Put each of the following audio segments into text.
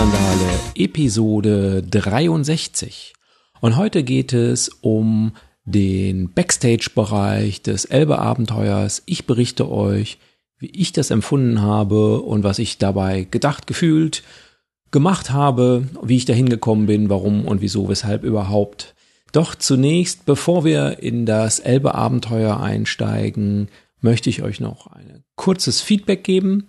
Rennsandale Episode 63. Und heute geht es um den Backstage-Bereich des Elbe-Abenteuers. Ich berichte euch, wie ich das empfunden habe und was ich dabei gedacht, gefühlt, gemacht habe, wie ich dahin gekommen bin, warum und wieso, weshalb überhaupt. Doch zunächst, bevor wir in das Elbe-Abenteuer einsteigen, möchte ich euch noch ein kurzes Feedback geben.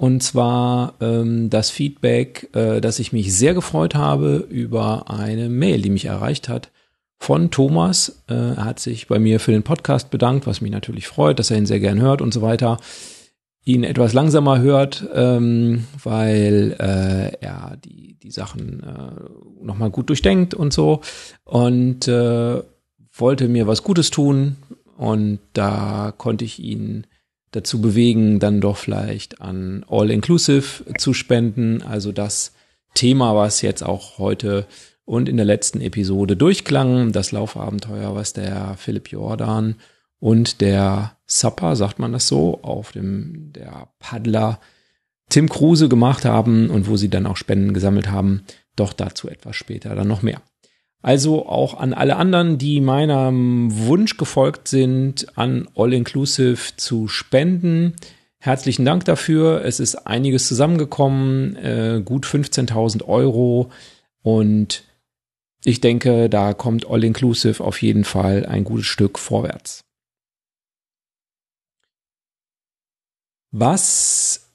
Und zwar ähm, das Feedback, äh, dass ich mich sehr gefreut habe über eine Mail, die mich erreicht hat von Thomas. Äh, er hat sich bei mir für den Podcast bedankt, was mich natürlich freut, dass er ihn sehr gern hört und so weiter. Ihn etwas langsamer hört, ähm, weil äh, er die, die Sachen äh, nochmal gut durchdenkt und so. Und äh, wollte mir was Gutes tun. Und da konnte ich ihn dazu bewegen, dann doch vielleicht an All-Inclusive zu spenden. Also das Thema, was jetzt auch heute und in der letzten Episode durchklang, das Laufabenteuer, was der Philipp Jordan und der Supper, sagt man das so, auf dem der Paddler Tim Kruse gemacht haben und wo sie dann auch Spenden gesammelt haben. Doch dazu etwas später dann noch mehr. Also auch an alle anderen, die meinem Wunsch gefolgt sind, an All Inclusive zu spenden. Herzlichen Dank dafür. Es ist einiges zusammengekommen, äh, gut 15.000 Euro. Und ich denke, da kommt All Inclusive auf jeden Fall ein gutes Stück vorwärts. Was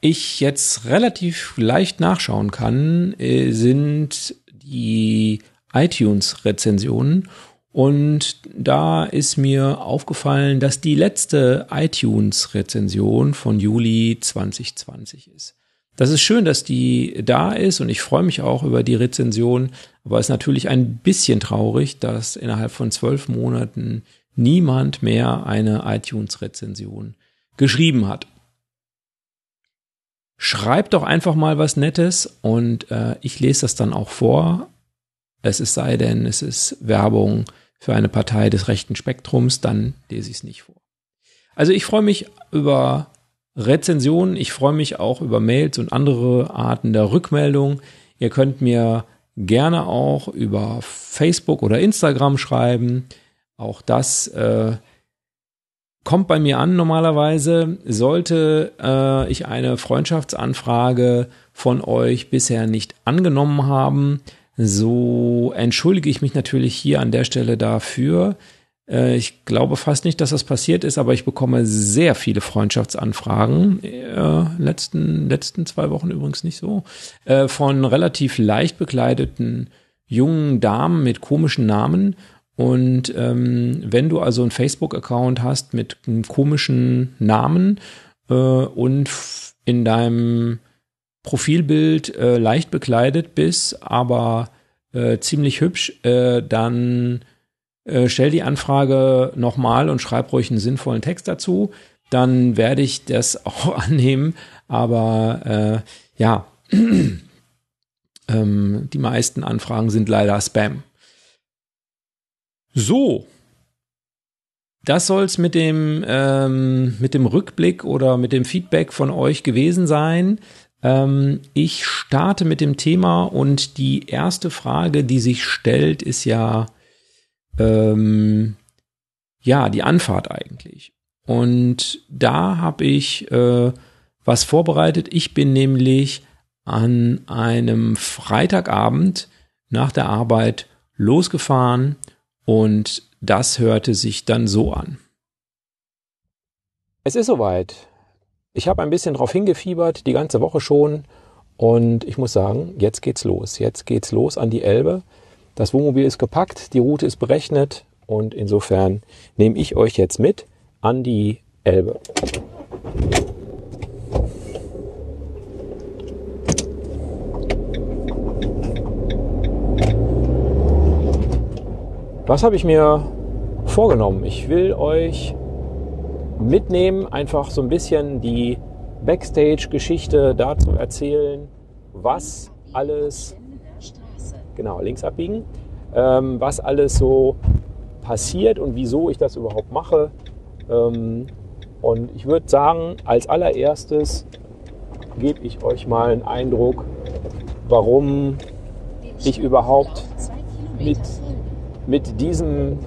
ich jetzt relativ leicht nachschauen kann, äh, sind die iTunes-Rezensionen. Und da ist mir aufgefallen, dass die letzte iTunes-Rezension von Juli 2020 ist. Das ist schön, dass die da ist und ich freue mich auch über die Rezension, aber es ist natürlich ein bisschen traurig, dass innerhalb von zwölf Monaten niemand mehr eine iTunes-Rezension geschrieben hat. Schreibt doch einfach mal was Nettes und äh, ich lese das dann auch vor es ist sei denn, es ist Werbung für eine Partei des rechten Spektrums, dann lese ich es nicht vor. Also ich freue mich über Rezensionen, ich freue mich auch über Mails und andere Arten der Rückmeldung. Ihr könnt mir gerne auch über Facebook oder Instagram schreiben. Auch das äh, kommt bei mir an normalerweise. Sollte äh, ich eine Freundschaftsanfrage von euch bisher nicht angenommen haben, so entschuldige ich mich natürlich hier an der Stelle dafür. Äh, ich glaube fast nicht, dass das passiert ist, aber ich bekomme sehr viele Freundschaftsanfragen, äh, letzten, letzten zwei Wochen übrigens nicht so, äh, von relativ leicht bekleideten jungen Damen mit komischen Namen. Und ähm, wenn du also einen Facebook-Account hast mit einem komischen Namen äh, und in deinem Profilbild äh, leicht bekleidet bist, aber äh, ziemlich hübsch, äh, dann äh, stell die Anfrage nochmal und schreib ruhig einen sinnvollen Text dazu. Dann werde ich das auch annehmen. Aber äh, ja, ähm, die meisten Anfragen sind leider Spam. So, das soll's mit dem ähm, mit dem Rückblick oder mit dem Feedback von euch gewesen sein. Ähm, ich starte mit dem Thema und die erste Frage, die sich stellt, ist ja, ähm, ja, die Anfahrt eigentlich. Und da habe ich äh, was vorbereitet. Ich bin nämlich an einem Freitagabend nach der Arbeit losgefahren und das hörte sich dann so an. Es ist soweit. Ich habe ein bisschen darauf hingefiebert, die ganze Woche schon. Und ich muss sagen, jetzt geht's los. Jetzt geht's los an die Elbe. Das Wohnmobil ist gepackt, die Route ist berechnet und insofern nehme ich euch jetzt mit an die Elbe. Was habe ich mir vorgenommen? Ich will euch mitnehmen, einfach so ein bisschen die Backstage-Geschichte dazu erzählen, was alles, genau, links abbiegen, ähm, was alles so passiert und wieso ich das überhaupt mache. Ähm, und ich würde sagen, als allererstes gebe ich euch mal einen Eindruck, warum ich überhaupt mit, mit diesem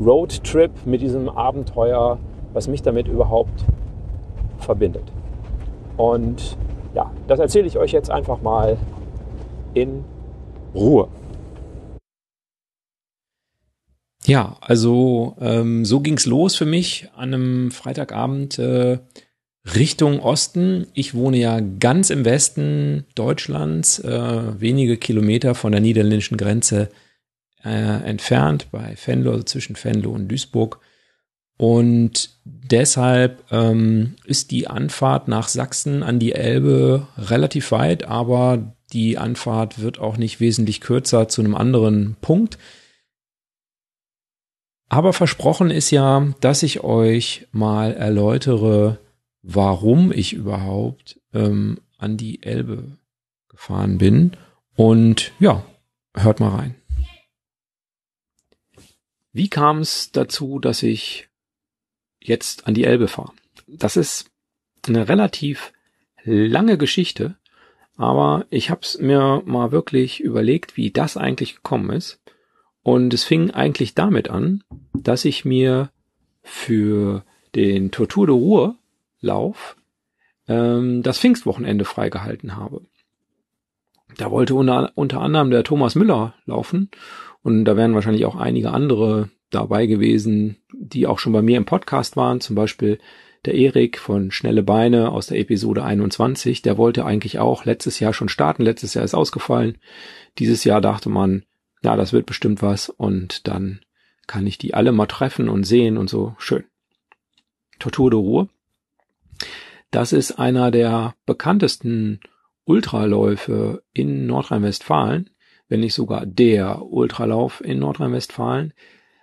Roadtrip, mit diesem Abenteuer, was mich damit überhaupt verbindet. Und ja, das erzähle ich euch jetzt einfach mal in Ruhe. Ja, also ähm, so ging's los für mich an einem Freitagabend äh, Richtung Osten. Ich wohne ja ganz im Westen Deutschlands, äh, wenige Kilometer von der niederländischen Grenze äh, entfernt, bei Venlo, also zwischen Venlo und Duisburg. Und deshalb ähm, ist die Anfahrt nach Sachsen an die Elbe relativ weit, aber die Anfahrt wird auch nicht wesentlich kürzer zu einem anderen Punkt. Aber versprochen ist ja, dass ich euch mal erläutere, warum ich überhaupt ähm, an die Elbe gefahren bin. Und ja, hört mal rein. Wie kam es dazu, dass ich jetzt an die Elbe fahre? Das ist eine relativ lange Geschichte, aber ich habe es mir mal wirklich überlegt, wie das eigentlich gekommen ist. Und es fing eigentlich damit an, dass ich mir für den Tortur de Ruhr Lauf ähm, das Pfingstwochenende freigehalten habe. Da wollte unter, unter anderem der Thomas Müller laufen und da wären wahrscheinlich auch einige andere dabei gewesen, die auch schon bei mir im Podcast waren, zum Beispiel der Erik von Schnelle Beine aus der Episode 21, der wollte eigentlich auch letztes Jahr schon starten, letztes Jahr ist ausgefallen. Dieses Jahr dachte man, ja, das wird bestimmt was. Und dann kann ich die alle mal treffen und sehen und so. Schön. Tortur de Ruhe. Das ist einer der bekanntesten Ultraläufe in Nordrhein-Westfalen, wenn nicht sogar der Ultralauf in Nordrhein-Westfalen.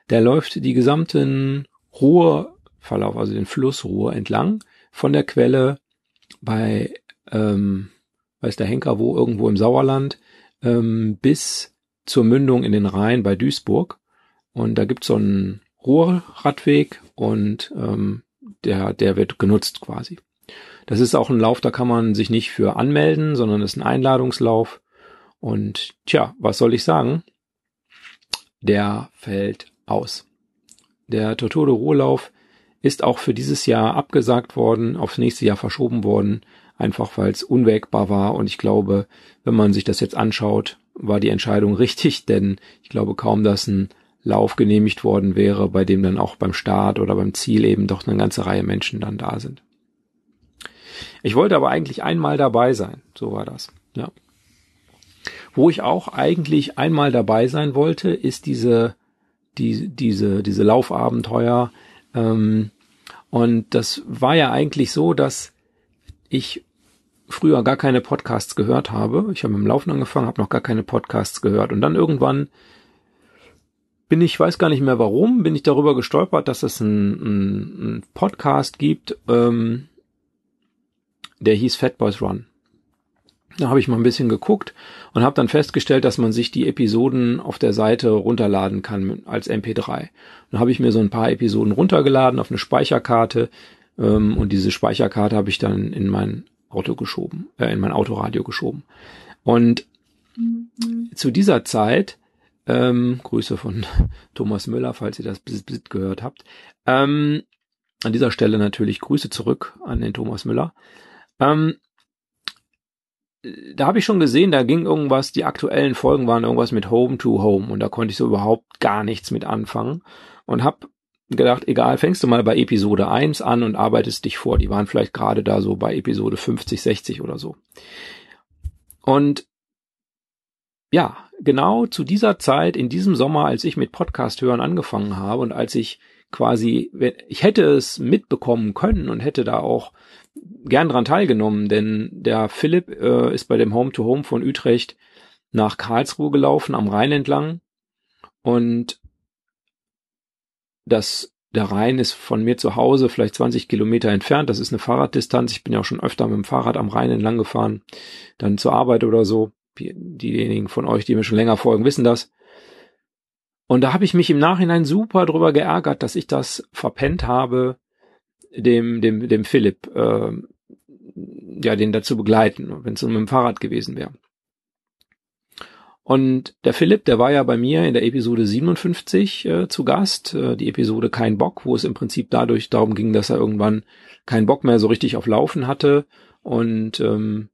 Der läuft die gesamten Ruhrverlauf, also den Fluss Ruhr entlang, von der Quelle bei, ähm, weiß der Henker wo, irgendwo im Sauerland, ähm, bis zur Mündung in den Rhein bei Duisburg. Und da gibt's so einen Ruhrradweg und ähm, der, der wird genutzt quasi. Das ist auch ein Lauf, da kann man sich nicht für anmelden, sondern es ist ein Einladungslauf. Und tja, was soll ich sagen? Der fällt aus. Der Torturo Ruhrlauf ist auch für dieses Jahr abgesagt worden, aufs nächste Jahr verschoben worden, einfach weil es unwägbar war. Und ich glaube, wenn man sich das jetzt anschaut, war die Entscheidung richtig, denn ich glaube kaum, dass ein Lauf genehmigt worden wäre, bei dem dann auch beim Start oder beim Ziel eben doch eine ganze Reihe Menschen dann da sind. Ich wollte aber eigentlich einmal dabei sein, so war das, ja. Wo ich auch eigentlich einmal dabei sein wollte, ist diese, die, diese, diese Laufabenteuer. Ähm, und das war ja eigentlich so, dass ich früher gar keine Podcasts gehört habe. Ich habe im Laufen angefangen, habe noch gar keine Podcasts gehört. Und dann irgendwann bin ich, weiß gar nicht mehr warum, bin ich darüber gestolpert, dass es einen, ein Podcast gibt, ähm, der hieß Fat Boys Run. Da habe ich mal ein bisschen geguckt und habe dann festgestellt, dass man sich die Episoden auf der Seite runterladen kann als MP3. Dann habe ich mir so ein paar Episoden runtergeladen auf eine Speicherkarte ähm, und diese Speicherkarte habe ich dann in mein Auto geschoben, äh, in mein Autoradio geschoben. Und mhm. zu dieser Zeit ähm, Grüße von Thomas Müller, falls ihr das gehört habt. Ähm, an dieser Stelle natürlich Grüße zurück an den Thomas Müller. Ähm, da habe ich schon gesehen, da ging irgendwas, die aktuellen Folgen waren irgendwas mit Home to Home und da konnte ich so überhaupt gar nichts mit anfangen und habe gedacht, egal, fängst du mal bei Episode 1 an und arbeitest dich vor. Die waren vielleicht gerade da so bei Episode 50, 60 oder so. Und ja, genau zu dieser Zeit, in diesem Sommer, als ich mit Podcast hören angefangen habe und als ich quasi, ich hätte es mitbekommen können und hätte da auch gern dran teilgenommen, denn der Philipp äh, ist bei dem Home to Home von Utrecht nach Karlsruhe gelaufen, am Rhein entlang. Und das, der Rhein ist von mir zu Hause vielleicht 20 Kilometer entfernt. Das ist eine Fahrraddistanz. Ich bin ja auch schon öfter mit dem Fahrrad am Rhein entlang gefahren, dann zur Arbeit oder so. Diejenigen von euch, die mir schon länger folgen, wissen das. Und da habe ich mich im Nachhinein super drüber geärgert, dass ich das verpennt habe, dem, dem, dem Philipp äh, ja, den dazu begleiten, wenn es so mit dem Fahrrad gewesen wäre. Und der Philipp, der war ja bei mir in der Episode 57 äh, zu Gast, äh, die Episode Kein Bock, wo es im Prinzip dadurch darum ging, dass er irgendwann keinen Bock mehr so richtig auf Laufen hatte. Und ähm,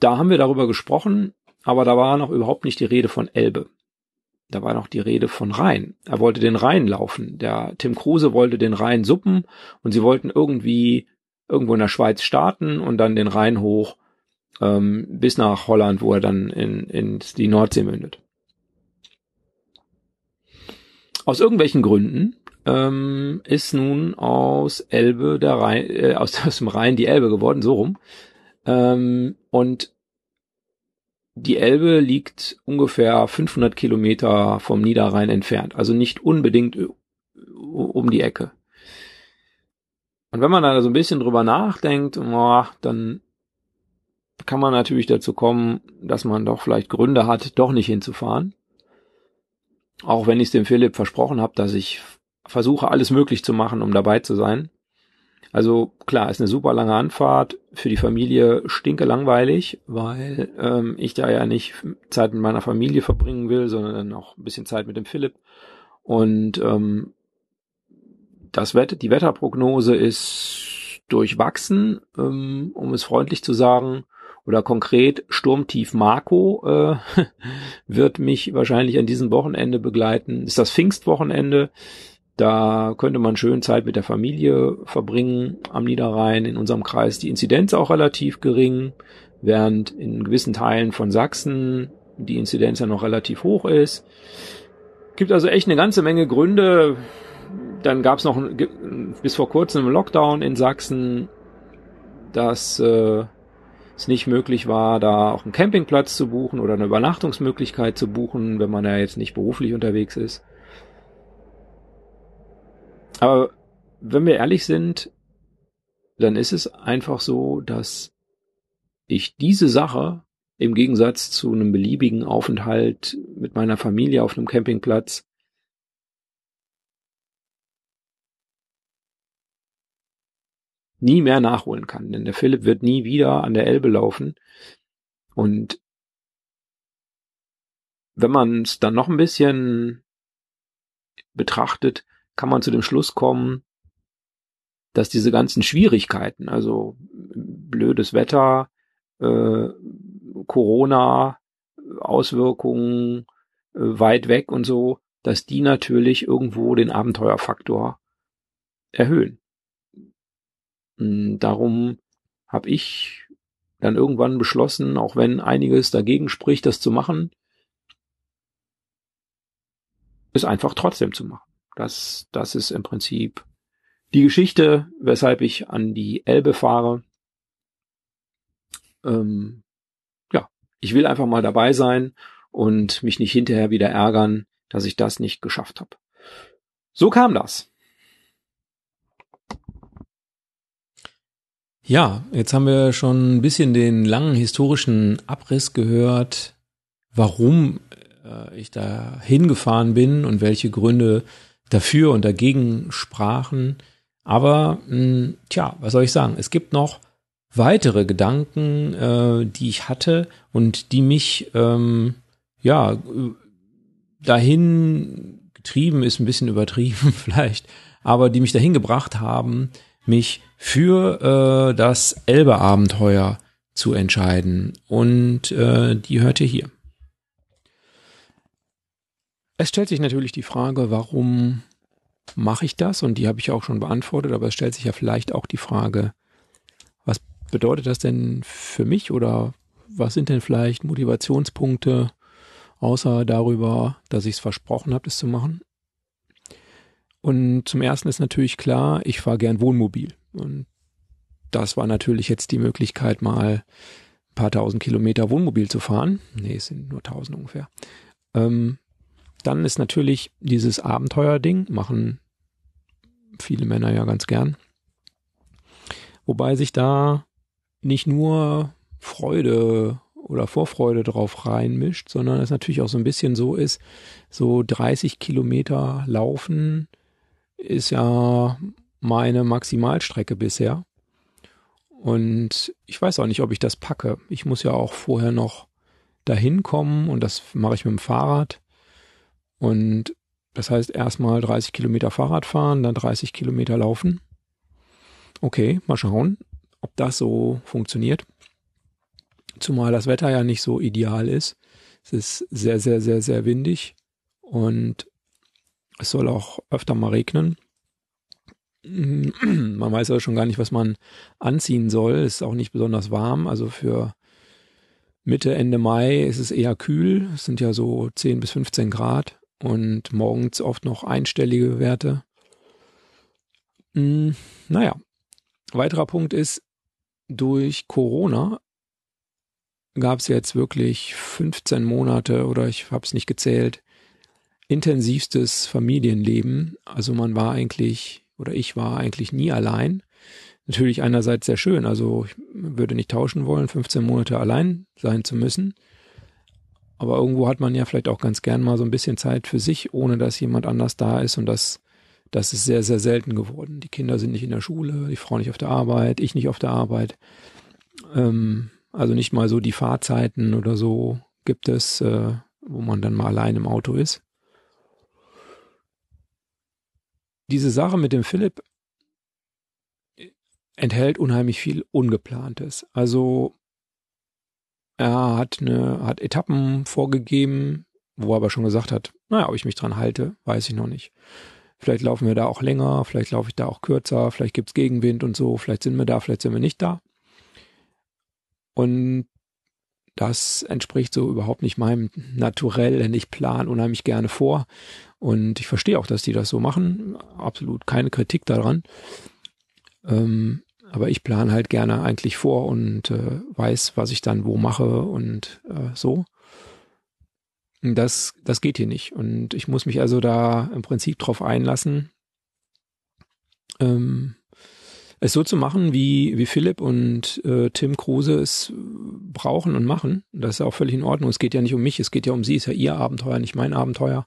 da haben wir darüber gesprochen, aber da war noch überhaupt nicht die Rede von Elbe. Da war noch die Rede von Rhein. Er wollte den Rhein laufen. Der Tim Kruse wollte den Rhein suppen und sie wollten irgendwie irgendwo in der Schweiz starten und dann den Rhein hoch ähm, bis nach Holland, wo er dann in, in die Nordsee mündet. Aus irgendwelchen Gründen ähm, ist nun aus Elbe der Rhein, äh, aus, aus dem Rhein die Elbe geworden, so rum. Ähm, und die Elbe liegt ungefähr 500 Kilometer vom Niederrhein entfernt, also nicht unbedingt um die Ecke. Und wenn man da so ein bisschen drüber nachdenkt, oh, dann kann man natürlich dazu kommen, dass man doch vielleicht Gründe hat, doch nicht hinzufahren. Auch wenn ich es dem Philipp versprochen habe, dass ich versuche, alles möglich zu machen, um dabei zu sein. Also klar, ist eine super lange Anfahrt, für die Familie stinke langweilig, weil ähm, ich da ja nicht Zeit mit meiner Familie verbringen will, sondern dann auch ein bisschen Zeit mit dem Philipp. Und ähm, das Wetter, die Wetterprognose ist durchwachsen, ähm, um es freundlich zu sagen oder konkret Sturmtief Marco äh, wird mich wahrscheinlich an diesem Wochenende begleiten. Ist das Pfingstwochenende. Da könnte man schön Zeit mit der Familie verbringen am Niederrhein. In unserem Kreis die Inzidenz auch relativ gering, während in gewissen Teilen von Sachsen die Inzidenz ja noch relativ hoch ist. Gibt also echt eine ganze Menge Gründe. Dann gab es noch bis vor kurzem einen Lockdown in Sachsen, dass äh, es nicht möglich war, da auch einen Campingplatz zu buchen oder eine Übernachtungsmöglichkeit zu buchen, wenn man ja jetzt nicht beruflich unterwegs ist. Aber wenn wir ehrlich sind, dann ist es einfach so, dass ich diese Sache im Gegensatz zu einem beliebigen Aufenthalt mit meiner Familie auf einem Campingplatz nie mehr nachholen kann. Denn der Philipp wird nie wieder an der Elbe laufen. Und wenn man es dann noch ein bisschen betrachtet, kann man zu dem Schluss kommen, dass diese ganzen Schwierigkeiten, also blödes Wetter, äh, Corona, Auswirkungen äh, weit weg und so, dass die natürlich irgendwo den Abenteuerfaktor erhöhen. Hm, darum habe ich dann irgendwann beschlossen, auch wenn einiges dagegen spricht, das zu machen, es einfach trotzdem zu machen. Das, das ist im Prinzip die Geschichte, weshalb ich an die Elbe fahre. Ähm, ja, ich will einfach mal dabei sein und mich nicht hinterher wieder ärgern, dass ich das nicht geschafft habe. So kam das. Ja, jetzt haben wir schon ein bisschen den langen historischen Abriss gehört, warum äh, ich da hingefahren bin und welche Gründe dafür und dagegen sprachen. Aber mh, hm, tja, was soll ich sagen? Es gibt noch weitere Gedanken, äh, die ich hatte und die mich ähm, ja dahin getrieben ist ein bisschen übertrieben vielleicht, aber die mich dahin gebracht haben, mich für äh, das Elbe-Abenteuer zu entscheiden. Und äh, die hört ihr hier. Es stellt sich natürlich die Frage, warum mache ich das? Und die habe ich auch schon beantwortet, aber es stellt sich ja vielleicht auch die Frage, was bedeutet das denn für mich oder was sind denn vielleicht Motivationspunkte, außer darüber, dass ich es versprochen habe, das zu machen? Und zum ersten ist natürlich klar, ich fahre gern Wohnmobil. Und das war natürlich jetzt die Möglichkeit, mal ein paar tausend Kilometer Wohnmobil zu fahren. Nee, es sind nur tausend ungefähr. Ähm, dann ist natürlich dieses Abenteuerding, machen viele Männer ja ganz gern. Wobei sich da nicht nur Freude oder Vorfreude drauf reinmischt, sondern es natürlich auch so ein bisschen so ist, so 30 Kilometer laufen ist ja meine Maximalstrecke bisher. Und ich weiß auch nicht, ob ich das packe. Ich muss ja auch vorher noch dahin kommen und das mache ich mit dem Fahrrad. Und das heißt erstmal 30 Kilometer Fahrrad fahren, dann 30 Kilometer laufen. Okay, mal schauen, ob das so funktioniert. Zumal das Wetter ja nicht so ideal ist. Es ist sehr, sehr, sehr, sehr windig und es soll auch öfter mal regnen. Man weiß ja schon gar nicht, was man anziehen soll. Es ist auch nicht besonders warm. Also für Mitte, Ende Mai ist es eher kühl. Es sind ja so 10 bis 15 Grad und morgens oft noch einstellige Werte. Hm, naja, weiterer Punkt ist, durch Corona gab es jetzt wirklich 15 Monate oder ich habe es nicht gezählt, intensivstes Familienleben. Also man war eigentlich oder ich war eigentlich nie allein. Natürlich einerseits sehr schön, also ich würde nicht tauschen wollen, 15 Monate allein sein zu müssen. Aber irgendwo hat man ja vielleicht auch ganz gern mal so ein bisschen Zeit für sich, ohne dass jemand anders da ist. Und das, das ist sehr, sehr selten geworden. Die Kinder sind nicht in der Schule, die Frau nicht auf der Arbeit, ich nicht auf der Arbeit. Ähm, also nicht mal so die Fahrzeiten oder so gibt es, äh, wo man dann mal allein im Auto ist. Diese Sache mit dem Philipp enthält unheimlich viel Ungeplantes. Also er hat eine, hat Etappen vorgegeben, wo er aber schon gesagt hat, naja, ob ich mich dran halte, weiß ich noch nicht. Vielleicht laufen wir da auch länger, vielleicht laufe ich da auch kürzer, vielleicht gibt's Gegenwind und so, vielleicht sind wir da, vielleicht sind wir nicht da. Und das entspricht so überhaupt nicht meinem Naturell, denn ich plan unheimlich gerne vor. Und ich verstehe auch, dass die das so machen. Absolut keine Kritik daran. Ähm, aber ich plane halt gerne eigentlich vor und äh, weiß, was ich dann wo mache und äh, so. Das, das geht hier nicht. Und ich muss mich also da im Prinzip drauf einlassen. Ähm, es so zu machen, wie, wie Philipp und äh, Tim Kruse es brauchen und machen. Das ist auch völlig in Ordnung. Es geht ja nicht um mich, es geht ja um sie, es ist ja ihr Abenteuer, nicht mein Abenteuer.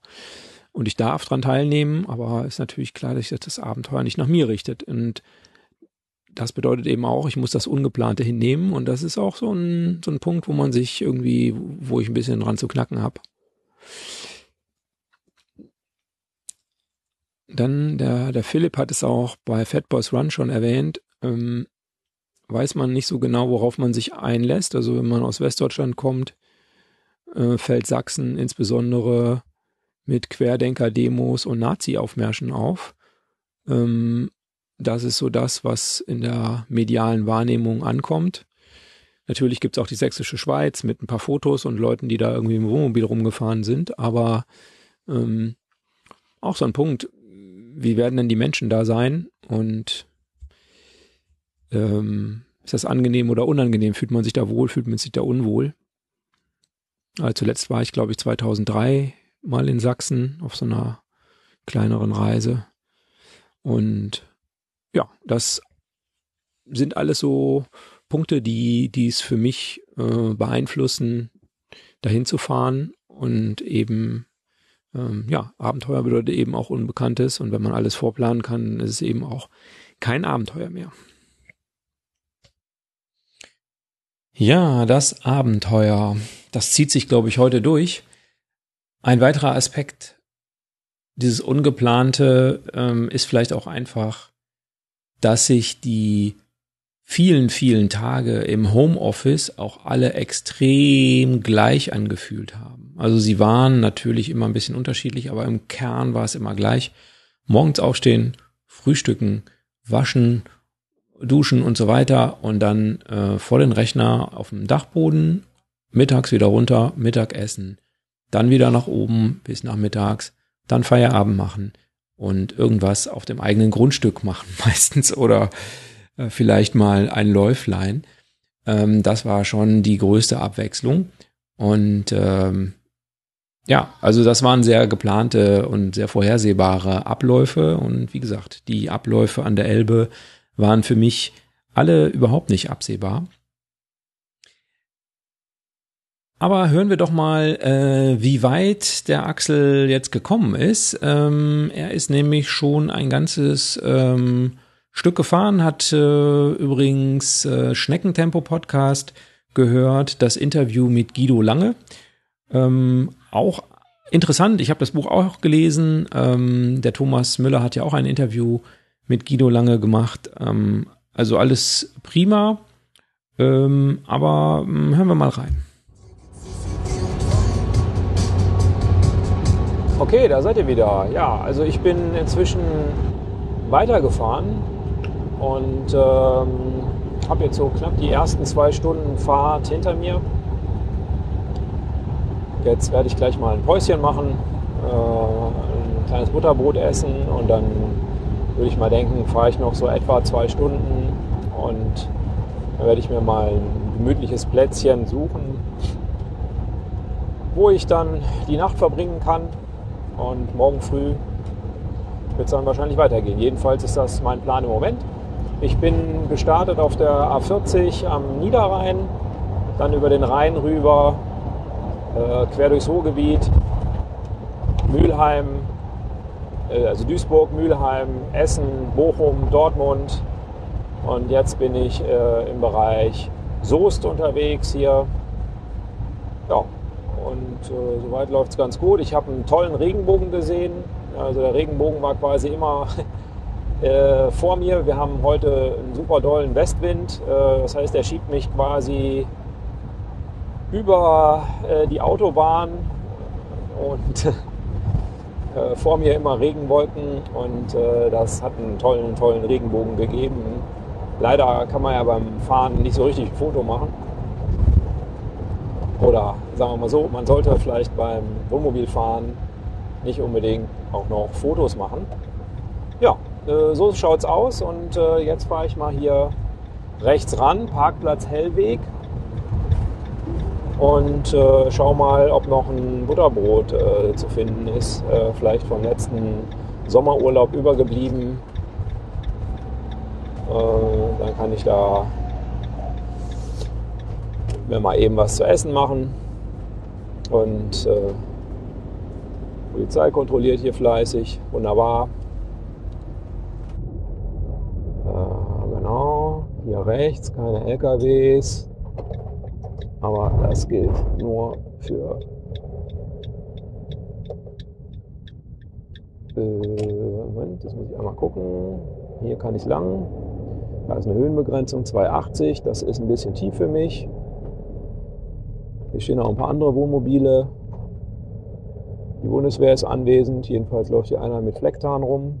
Und ich darf dran teilnehmen, aber ist natürlich klar, dass sich das Abenteuer nicht nach mir richtet. Und das bedeutet eben auch, ich muss das Ungeplante hinnehmen. Und das ist auch so ein, so ein Punkt, wo man sich irgendwie, wo ich ein bisschen dran zu knacken habe. Dann der, der Philipp hat es auch bei Fat Boys Run schon erwähnt, ähm, weiß man nicht so genau, worauf man sich einlässt. Also wenn man aus Westdeutschland kommt, äh, fällt Sachsen insbesondere mit Querdenker-Demos und Nazi-Aufmärschen auf. Ähm, das ist so das, was in der medialen Wahrnehmung ankommt. Natürlich gibt es auch die sächsische Schweiz mit ein paar Fotos und Leuten, die da irgendwie im Wohnmobil rumgefahren sind, aber ähm, auch so ein Punkt, wie werden denn die Menschen da sein und ähm, ist das angenehm oder unangenehm? Fühlt man sich da wohl, fühlt man sich da unwohl? Also zuletzt war ich, glaube ich, 2003 mal in Sachsen auf so einer kleineren Reise. Und ja, das sind alles so Punkte, die, es für mich äh, beeinflussen, dahin zu fahren und eben ähm, ja, Abenteuer bedeutet eben auch Unbekanntes und wenn man alles vorplanen kann, ist es eben auch kein Abenteuer mehr. Ja, das Abenteuer, das zieht sich, glaube ich, heute durch. Ein weiterer Aspekt dieses Ungeplante ähm, ist vielleicht auch einfach, dass sich die vielen, vielen Tage im Homeoffice auch alle extrem gleich angefühlt haben. Also sie waren natürlich immer ein bisschen unterschiedlich, aber im Kern war es immer gleich. Morgens aufstehen, frühstücken, waschen, duschen und so weiter und dann äh, vor den Rechner auf dem Dachboden, mittags wieder runter, Mittagessen, dann wieder nach oben bis nachmittags, dann Feierabend machen und irgendwas auf dem eigenen Grundstück machen meistens oder äh, vielleicht mal ein Läuflein. Ähm, das war schon die größte Abwechslung. Und ähm, ja, also das waren sehr geplante und sehr vorhersehbare Abläufe. Und wie gesagt, die Abläufe an der Elbe waren für mich alle überhaupt nicht absehbar. Aber hören wir doch mal, äh, wie weit der Axel jetzt gekommen ist. Ähm, er ist nämlich schon ein ganzes ähm, Stück gefahren, hat äh, übrigens äh, Schneckentempo Podcast gehört, das Interview mit Guido Lange. Ähm, auch interessant, ich habe das Buch auch gelesen. Ähm, der Thomas Müller hat ja auch ein Interview mit Guido Lange gemacht. Ähm, also alles prima. Ähm, aber hm, hören wir mal rein. Okay, da seid ihr wieder. Ja, also ich bin inzwischen weitergefahren und ähm, habe jetzt so knapp die ersten zwei Stunden Fahrt hinter mir. Jetzt werde ich gleich mal ein Päuschen machen, äh, ein kleines Butterbrot essen und dann würde ich mal denken, fahre ich noch so etwa zwei Stunden und dann werde ich mir mal ein gemütliches Plätzchen suchen, wo ich dann die Nacht verbringen kann und morgen früh wird es dann wahrscheinlich weitergehen. Jedenfalls ist das mein Plan im Moment. Ich bin gestartet auf der A40 am Niederrhein, dann über den Rhein rüber, äh, quer durchs Ruhrgebiet, Mülheim, äh, also Duisburg, Mülheim, Essen, Bochum, Dortmund. Und jetzt bin ich äh, im Bereich Soest unterwegs hier. Ja, und äh, soweit läuft es ganz gut. Ich habe einen tollen Regenbogen gesehen. Also der Regenbogen war quasi immer äh, vor mir. Wir haben heute einen super dollen Westwind. Äh, das heißt, der schiebt mich quasi über äh, die Autobahn und äh, vor mir immer Regenwolken und äh, das hat einen tollen, tollen Regenbogen gegeben. Leider kann man ja beim Fahren nicht so richtig ein Foto machen. Oder sagen wir mal so, man sollte vielleicht beim Wohnmobilfahren nicht unbedingt auch noch Fotos machen. Ja, äh, so schaut es aus und äh, jetzt fahre ich mal hier rechts ran, Parkplatz Hellweg und äh, schau mal, ob noch ein Butterbrot äh, zu finden ist, vielleicht vom letzten Sommerurlaub übergeblieben. Dann kann ich da mir mal eben was zu essen machen und äh, Polizei kontrolliert hier fleißig, wunderbar. Äh, genau, hier rechts keine LKWs, aber das gilt nur für äh, Moment, das muss ich einmal gucken. Hier kann ich lang. Da ist eine Höhenbegrenzung 280. Das ist ein bisschen tief für mich. Hier stehen noch ein paar andere Wohnmobile. Die Bundeswehr ist anwesend. Jedenfalls läuft hier einer mit Flecktarn rum.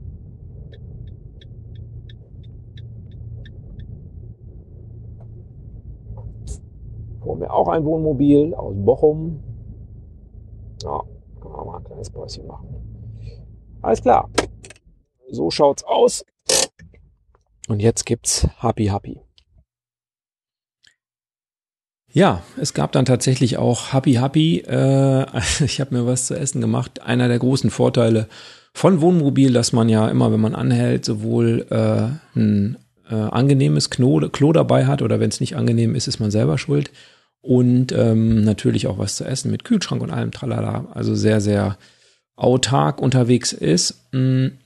Vor mir auch ein Wohnmobil aus Bochum. Ja, kann man mal ein kleines Päuschen machen. Alles klar. So schaut's aus. Und jetzt gibt's Happy Happy. Ja, es gab dann tatsächlich auch Happy Happy. Äh, ich habe mir was zu essen gemacht. Einer der großen Vorteile von Wohnmobil, dass man ja immer, wenn man anhält, sowohl äh, ein äh, angenehmes Klo, Klo dabei hat oder wenn es nicht angenehm ist, ist man selber schuld. Und ähm, natürlich auch was zu essen mit Kühlschrank und allem Tralala. Also sehr, sehr autark unterwegs ist. Hm,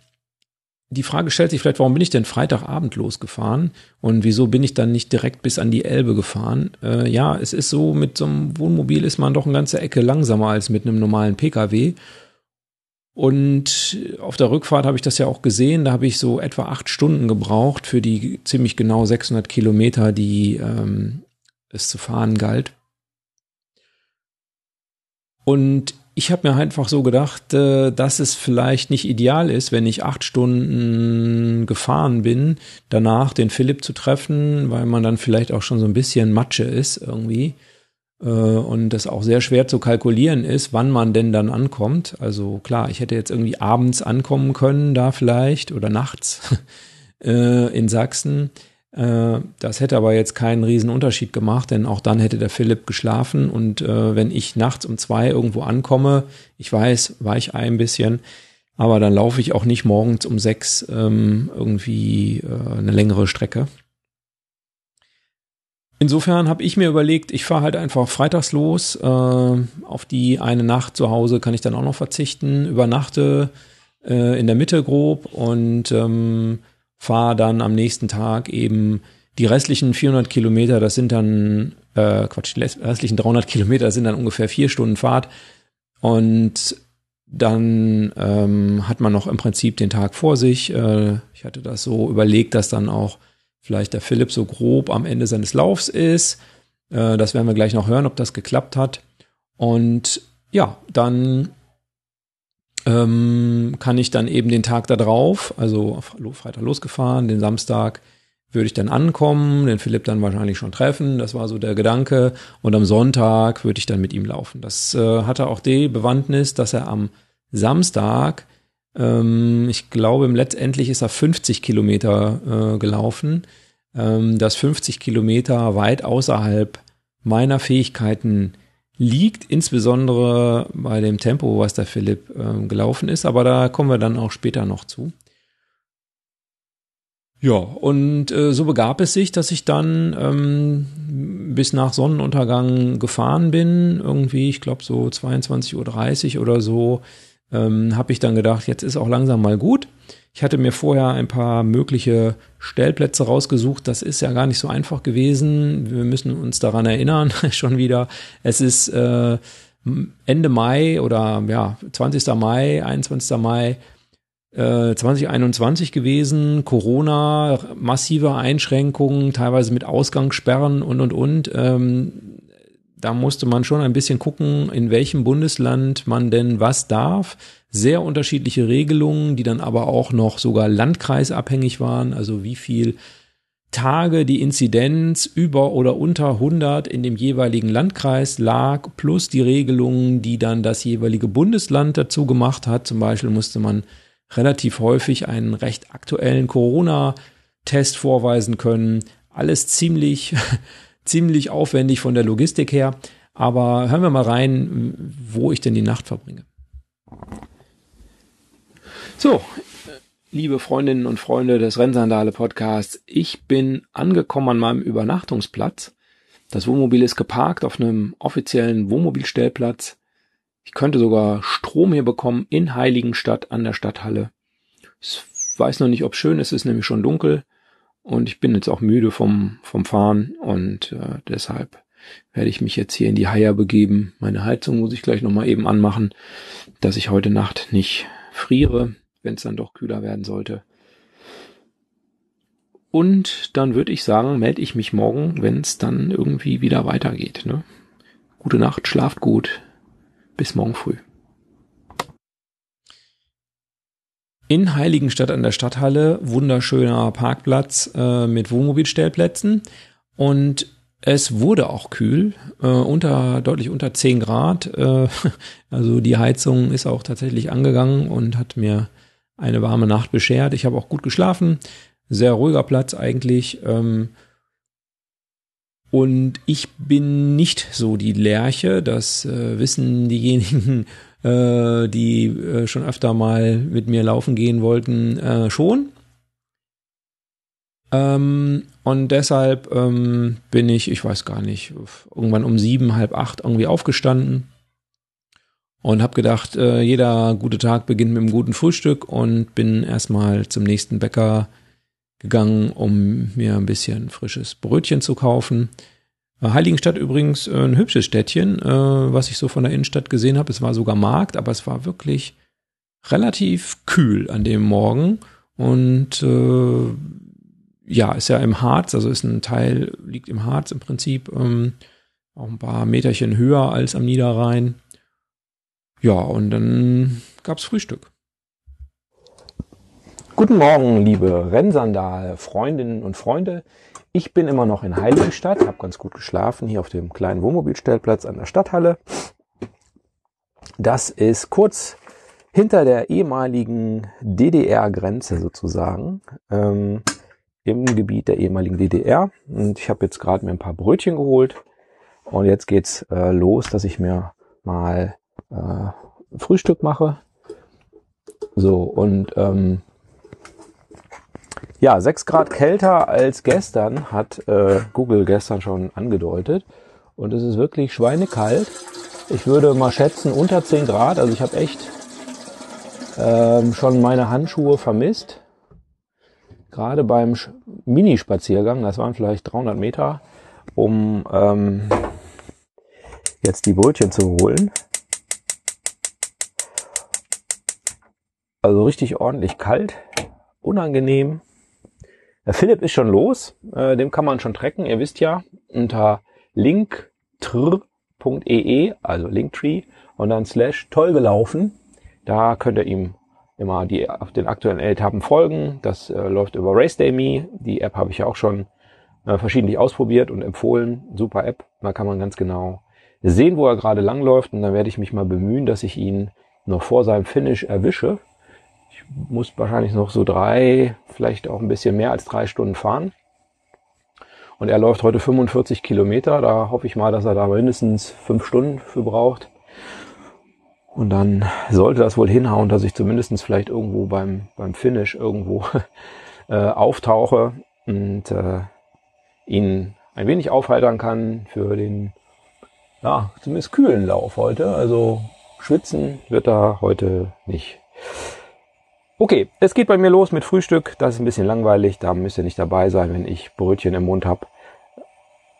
die Frage stellt sich vielleicht, warum bin ich denn Freitagabend losgefahren und wieso bin ich dann nicht direkt bis an die Elbe gefahren? Äh, ja, es ist so, mit so einem Wohnmobil ist man doch eine ganze Ecke langsamer als mit einem normalen Pkw. Und auf der Rückfahrt habe ich das ja auch gesehen, da habe ich so etwa acht Stunden gebraucht für die ziemlich genau 600 Kilometer, die ähm, es zu fahren galt. Und ich habe mir einfach so gedacht, äh, dass es vielleicht nicht ideal ist, wenn ich acht Stunden gefahren bin, danach den Philipp zu treffen, weil man dann vielleicht auch schon so ein bisschen Matsche ist irgendwie äh, und das auch sehr schwer zu kalkulieren ist, wann man denn dann ankommt. Also klar, ich hätte jetzt irgendwie abends ankommen können, da vielleicht oder nachts äh, in Sachsen. Äh, das hätte aber jetzt keinen riesen Unterschied gemacht, denn auch dann hätte der Philipp geschlafen und äh, wenn ich nachts um zwei irgendwo ankomme, ich weiß, war ich ein bisschen, aber dann laufe ich auch nicht morgens um sechs ähm, irgendwie äh, eine längere Strecke. Insofern habe ich mir überlegt, ich fahre halt einfach freitags los. Äh, auf die eine Nacht zu Hause kann ich dann auch noch verzichten. Übernachte äh, in der Mitte grob und ähm, fahre dann am nächsten Tag eben die restlichen 400 Kilometer, das sind dann, äh, Quatsch, die restlichen 300 Kilometer sind dann ungefähr vier Stunden Fahrt. Und dann ähm, hat man noch im Prinzip den Tag vor sich. Äh, ich hatte das so überlegt, dass dann auch vielleicht der Philipp so grob am Ende seines Laufs ist. Äh, das werden wir gleich noch hören, ob das geklappt hat. Und ja, dann ähm, kann ich dann eben den Tag da drauf, also Freitag losgefahren, den Samstag würde ich dann ankommen, den Philipp dann wahrscheinlich schon treffen, das war so der Gedanke. Und am Sonntag würde ich dann mit ihm laufen. Das äh, hatte auch die Bewandtnis, dass er am Samstag, ähm, ich glaube, letztendlich ist er 50 Kilometer äh, gelaufen, ähm, dass 50 Kilometer weit außerhalb meiner Fähigkeiten liegt, insbesondere bei dem Tempo, was der Philipp äh, gelaufen ist, aber da kommen wir dann auch später noch zu. Ja, und äh, so begab es sich, dass ich dann ähm, bis nach Sonnenuntergang gefahren bin, irgendwie, ich glaube so 22.30 Uhr oder so, ähm, habe ich dann gedacht, jetzt ist auch langsam mal gut. Ich hatte mir vorher ein paar mögliche Stellplätze rausgesucht. Das ist ja gar nicht so einfach gewesen. Wir müssen uns daran erinnern, schon wieder. Es ist äh, Ende Mai oder ja, 20. Mai, 21. Mai 2021 äh, gewesen, Corona, massive Einschränkungen, teilweise mit Ausgangssperren und und und. Ähm, da musste man schon ein bisschen gucken, in welchem Bundesland man denn was darf. Sehr unterschiedliche Regelungen, die dann aber auch noch sogar landkreisabhängig waren, also wie viel Tage die Inzidenz über oder unter 100 in dem jeweiligen Landkreis lag, plus die Regelungen, die dann das jeweilige Bundesland dazu gemacht hat. Zum Beispiel musste man relativ häufig einen recht aktuellen Corona-Test vorweisen können. Alles ziemlich, ziemlich aufwendig von der Logistik her. Aber hören wir mal rein, wo ich denn die Nacht verbringe. So, liebe Freundinnen und Freunde des Rennsandale Podcasts, ich bin angekommen an meinem Übernachtungsplatz. Das Wohnmobil ist geparkt auf einem offiziellen Wohnmobilstellplatz. Ich könnte sogar Strom hier bekommen in Heiligenstadt an der Stadthalle. Ich weiß noch nicht, ob schön ist, es ist nämlich schon dunkel und ich bin jetzt auch müde vom, vom Fahren und äh, deshalb werde ich mich jetzt hier in die Haier begeben. Meine Heizung muss ich gleich nochmal eben anmachen, dass ich heute Nacht nicht friere, wenn es dann doch kühler werden sollte. Und dann würde ich sagen, melde ich mich morgen, wenn es dann irgendwie wieder weitergeht. Ne? Gute Nacht, schlaft gut. Bis morgen früh. In Heiligenstadt an der Stadthalle, wunderschöner Parkplatz äh, mit Wohnmobilstellplätzen. Und es wurde auch kühl, äh, unter, deutlich unter 10 Grad. Äh, also die Heizung ist auch tatsächlich angegangen und hat mir eine warme Nacht beschert. Ich habe auch gut geschlafen. Sehr ruhiger Platz eigentlich. Ähm, und ich bin nicht so die Lerche, das äh, wissen diejenigen, äh, die äh, schon öfter mal mit mir laufen gehen wollten, äh, schon. Ähm, und deshalb ähm, bin ich, ich weiß gar nicht, irgendwann um sieben, halb acht irgendwie aufgestanden und habe gedacht, äh, jeder gute Tag beginnt mit einem guten Frühstück und bin erstmal zum nächsten Bäcker gegangen, um mir ein bisschen frisches Brötchen zu kaufen. Äh, Heiligenstadt übrigens äh, ein hübsches Städtchen, äh, was ich so von der Innenstadt gesehen habe. Es war sogar Markt, aber es war wirklich relativ kühl an dem Morgen. Und äh, ja, ist ja im Harz, also ist ein Teil, liegt im Harz im Prinzip, ähm, auch ein paar Meterchen höher als am Niederrhein. Ja, und dann gab's Frühstück. Guten Morgen, liebe Rennsandal, Freundinnen und Freunde. Ich bin immer noch in Heiligenstadt, habe ganz gut geschlafen, hier auf dem kleinen Wohnmobilstellplatz an der Stadthalle. Das ist kurz hinter der ehemaligen DDR-Grenze sozusagen, ähm, im Gebiet der ehemaligen DDR. Und ich habe jetzt gerade mir ein paar Brötchen geholt und jetzt geht's äh, los, dass ich mir mal äh, Frühstück mache. So, und ähm, ja, 6 Grad kälter als gestern, hat äh, Google gestern schon angedeutet. Und es ist wirklich schweinekalt. Ich würde mal schätzen unter 10 Grad. Also ich habe echt ähm, schon meine Handschuhe vermisst. gerade beim Minispaziergang, das waren vielleicht 300 Meter, um ähm, jetzt die Brötchen zu holen. Also richtig ordentlich kalt, unangenehm. Der Philipp ist schon los, äh, dem kann man schon trecken. Ihr wisst ja, unter linktr.ee, also Linktree, und dann slash toll gelaufen. Da könnt ihr ihm immer die auf den aktuellen Etappen folgen. Das äh, läuft über Race Day Me. Die App habe ich ja auch schon äh, verschiedentlich ausprobiert und empfohlen. Super App. Da kann man ganz genau sehen, wo er gerade langläuft. Und dann werde ich mich mal bemühen, dass ich ihn noch vor seinem Finish erwische. Muss wahrscheinlich noch so drei, vielleicht auch ein bisschen mehr als drei Stunden fahren. Und er läuft heute 45 Kilometer. Da hoffe ich mal, dass er da mindestens fünf Stunden für braucht. Und dann sollte das wohl hinhauen, dass ich zumindestens vielleicht irgendwo beim, beim Finish irgendwo äh, auftauche und äh, ihn ein wenig aufheitern kann für den, ja, zumindest kühlen Lauf heute. Also schwitzen wird er heute nicht. Okay, es geht bei mir los mit Frühstück. Das ist ein bisschen langweilig. Da müsst ihr nicht dabei sein, wenn ich Brötchen im Mund habe.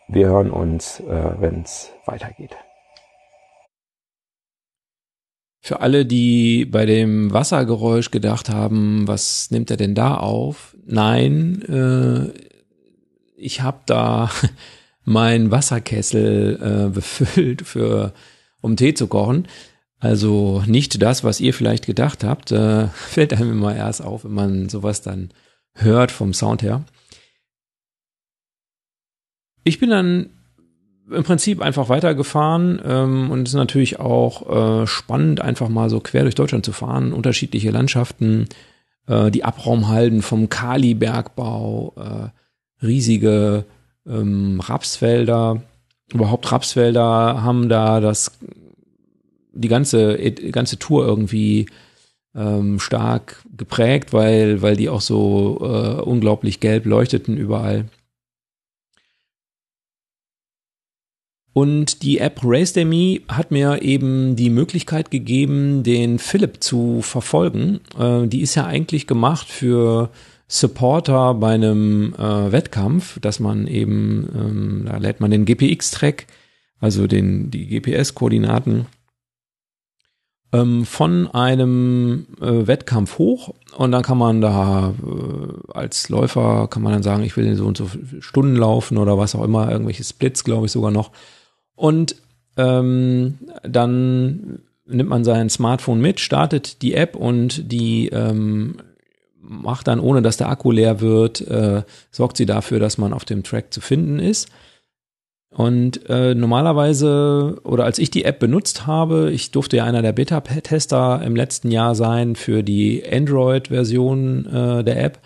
Wir hören uns, äh, wenn es weitergeht. Für alle, die bei dem Wassergeräusch gedacht haben, was nimmt er denn da auf? Nein, äh, ich habe da meinen Wasserkessel äh, befüllt für um Tee zu kochen. Also nicht das, was ihr vielleicht gedacht habt. Äh, fällt einem immer erst auf, wenn man sowas dann hört vom Sound her. Ich bin dann im Prinzip einfach weitergefahren ähm, und es ist natürlich auch äh, spannend, einfach mal so quer durch Deutschland zu fahren, unterschiedliche Landschaften, äh, die Abraumhalden vom Kali-Bergbau, äh, riesige ähm, Rapsfelder, überhaupt Rapsfelder haben da das die ganze ganze Tour irgendwie ähm, stark geprägt, weil weil die auch so äh, unglaublich gelb leuchteten überall. Und die App RaceDemy hat mir eben die Möglichkeit gegeben, den Philipp zu verfolgen. Äh, die ist ja eigentlich gemacht für Supporter bei einem äh, Wettkampf, dass man eben, ähm, da lädt man den GPX-Track, also den, die GPS-Koordinaten ähm, von einem äh, Wettkampf hoch und dann kann man da äh, als Läufer kann man dann sagen, ich will so und so Stunden laufen oder was auch immer, irgendwelche Splits, glaube ich, sogar noch. Und ähm, dann nimmt man sein Smartphone mit, startet die App und die ähm, macht dann, ohne dass der Akku leer wird, äh, sorgt sie dafür, dass man auf dem Track zu finden ist. Und äh, normalerweise, oder als ich die App benutzt habe, ich durfte ja einer der Beta-Tester im letzten Jahr sein für die Android-Version äh, der App.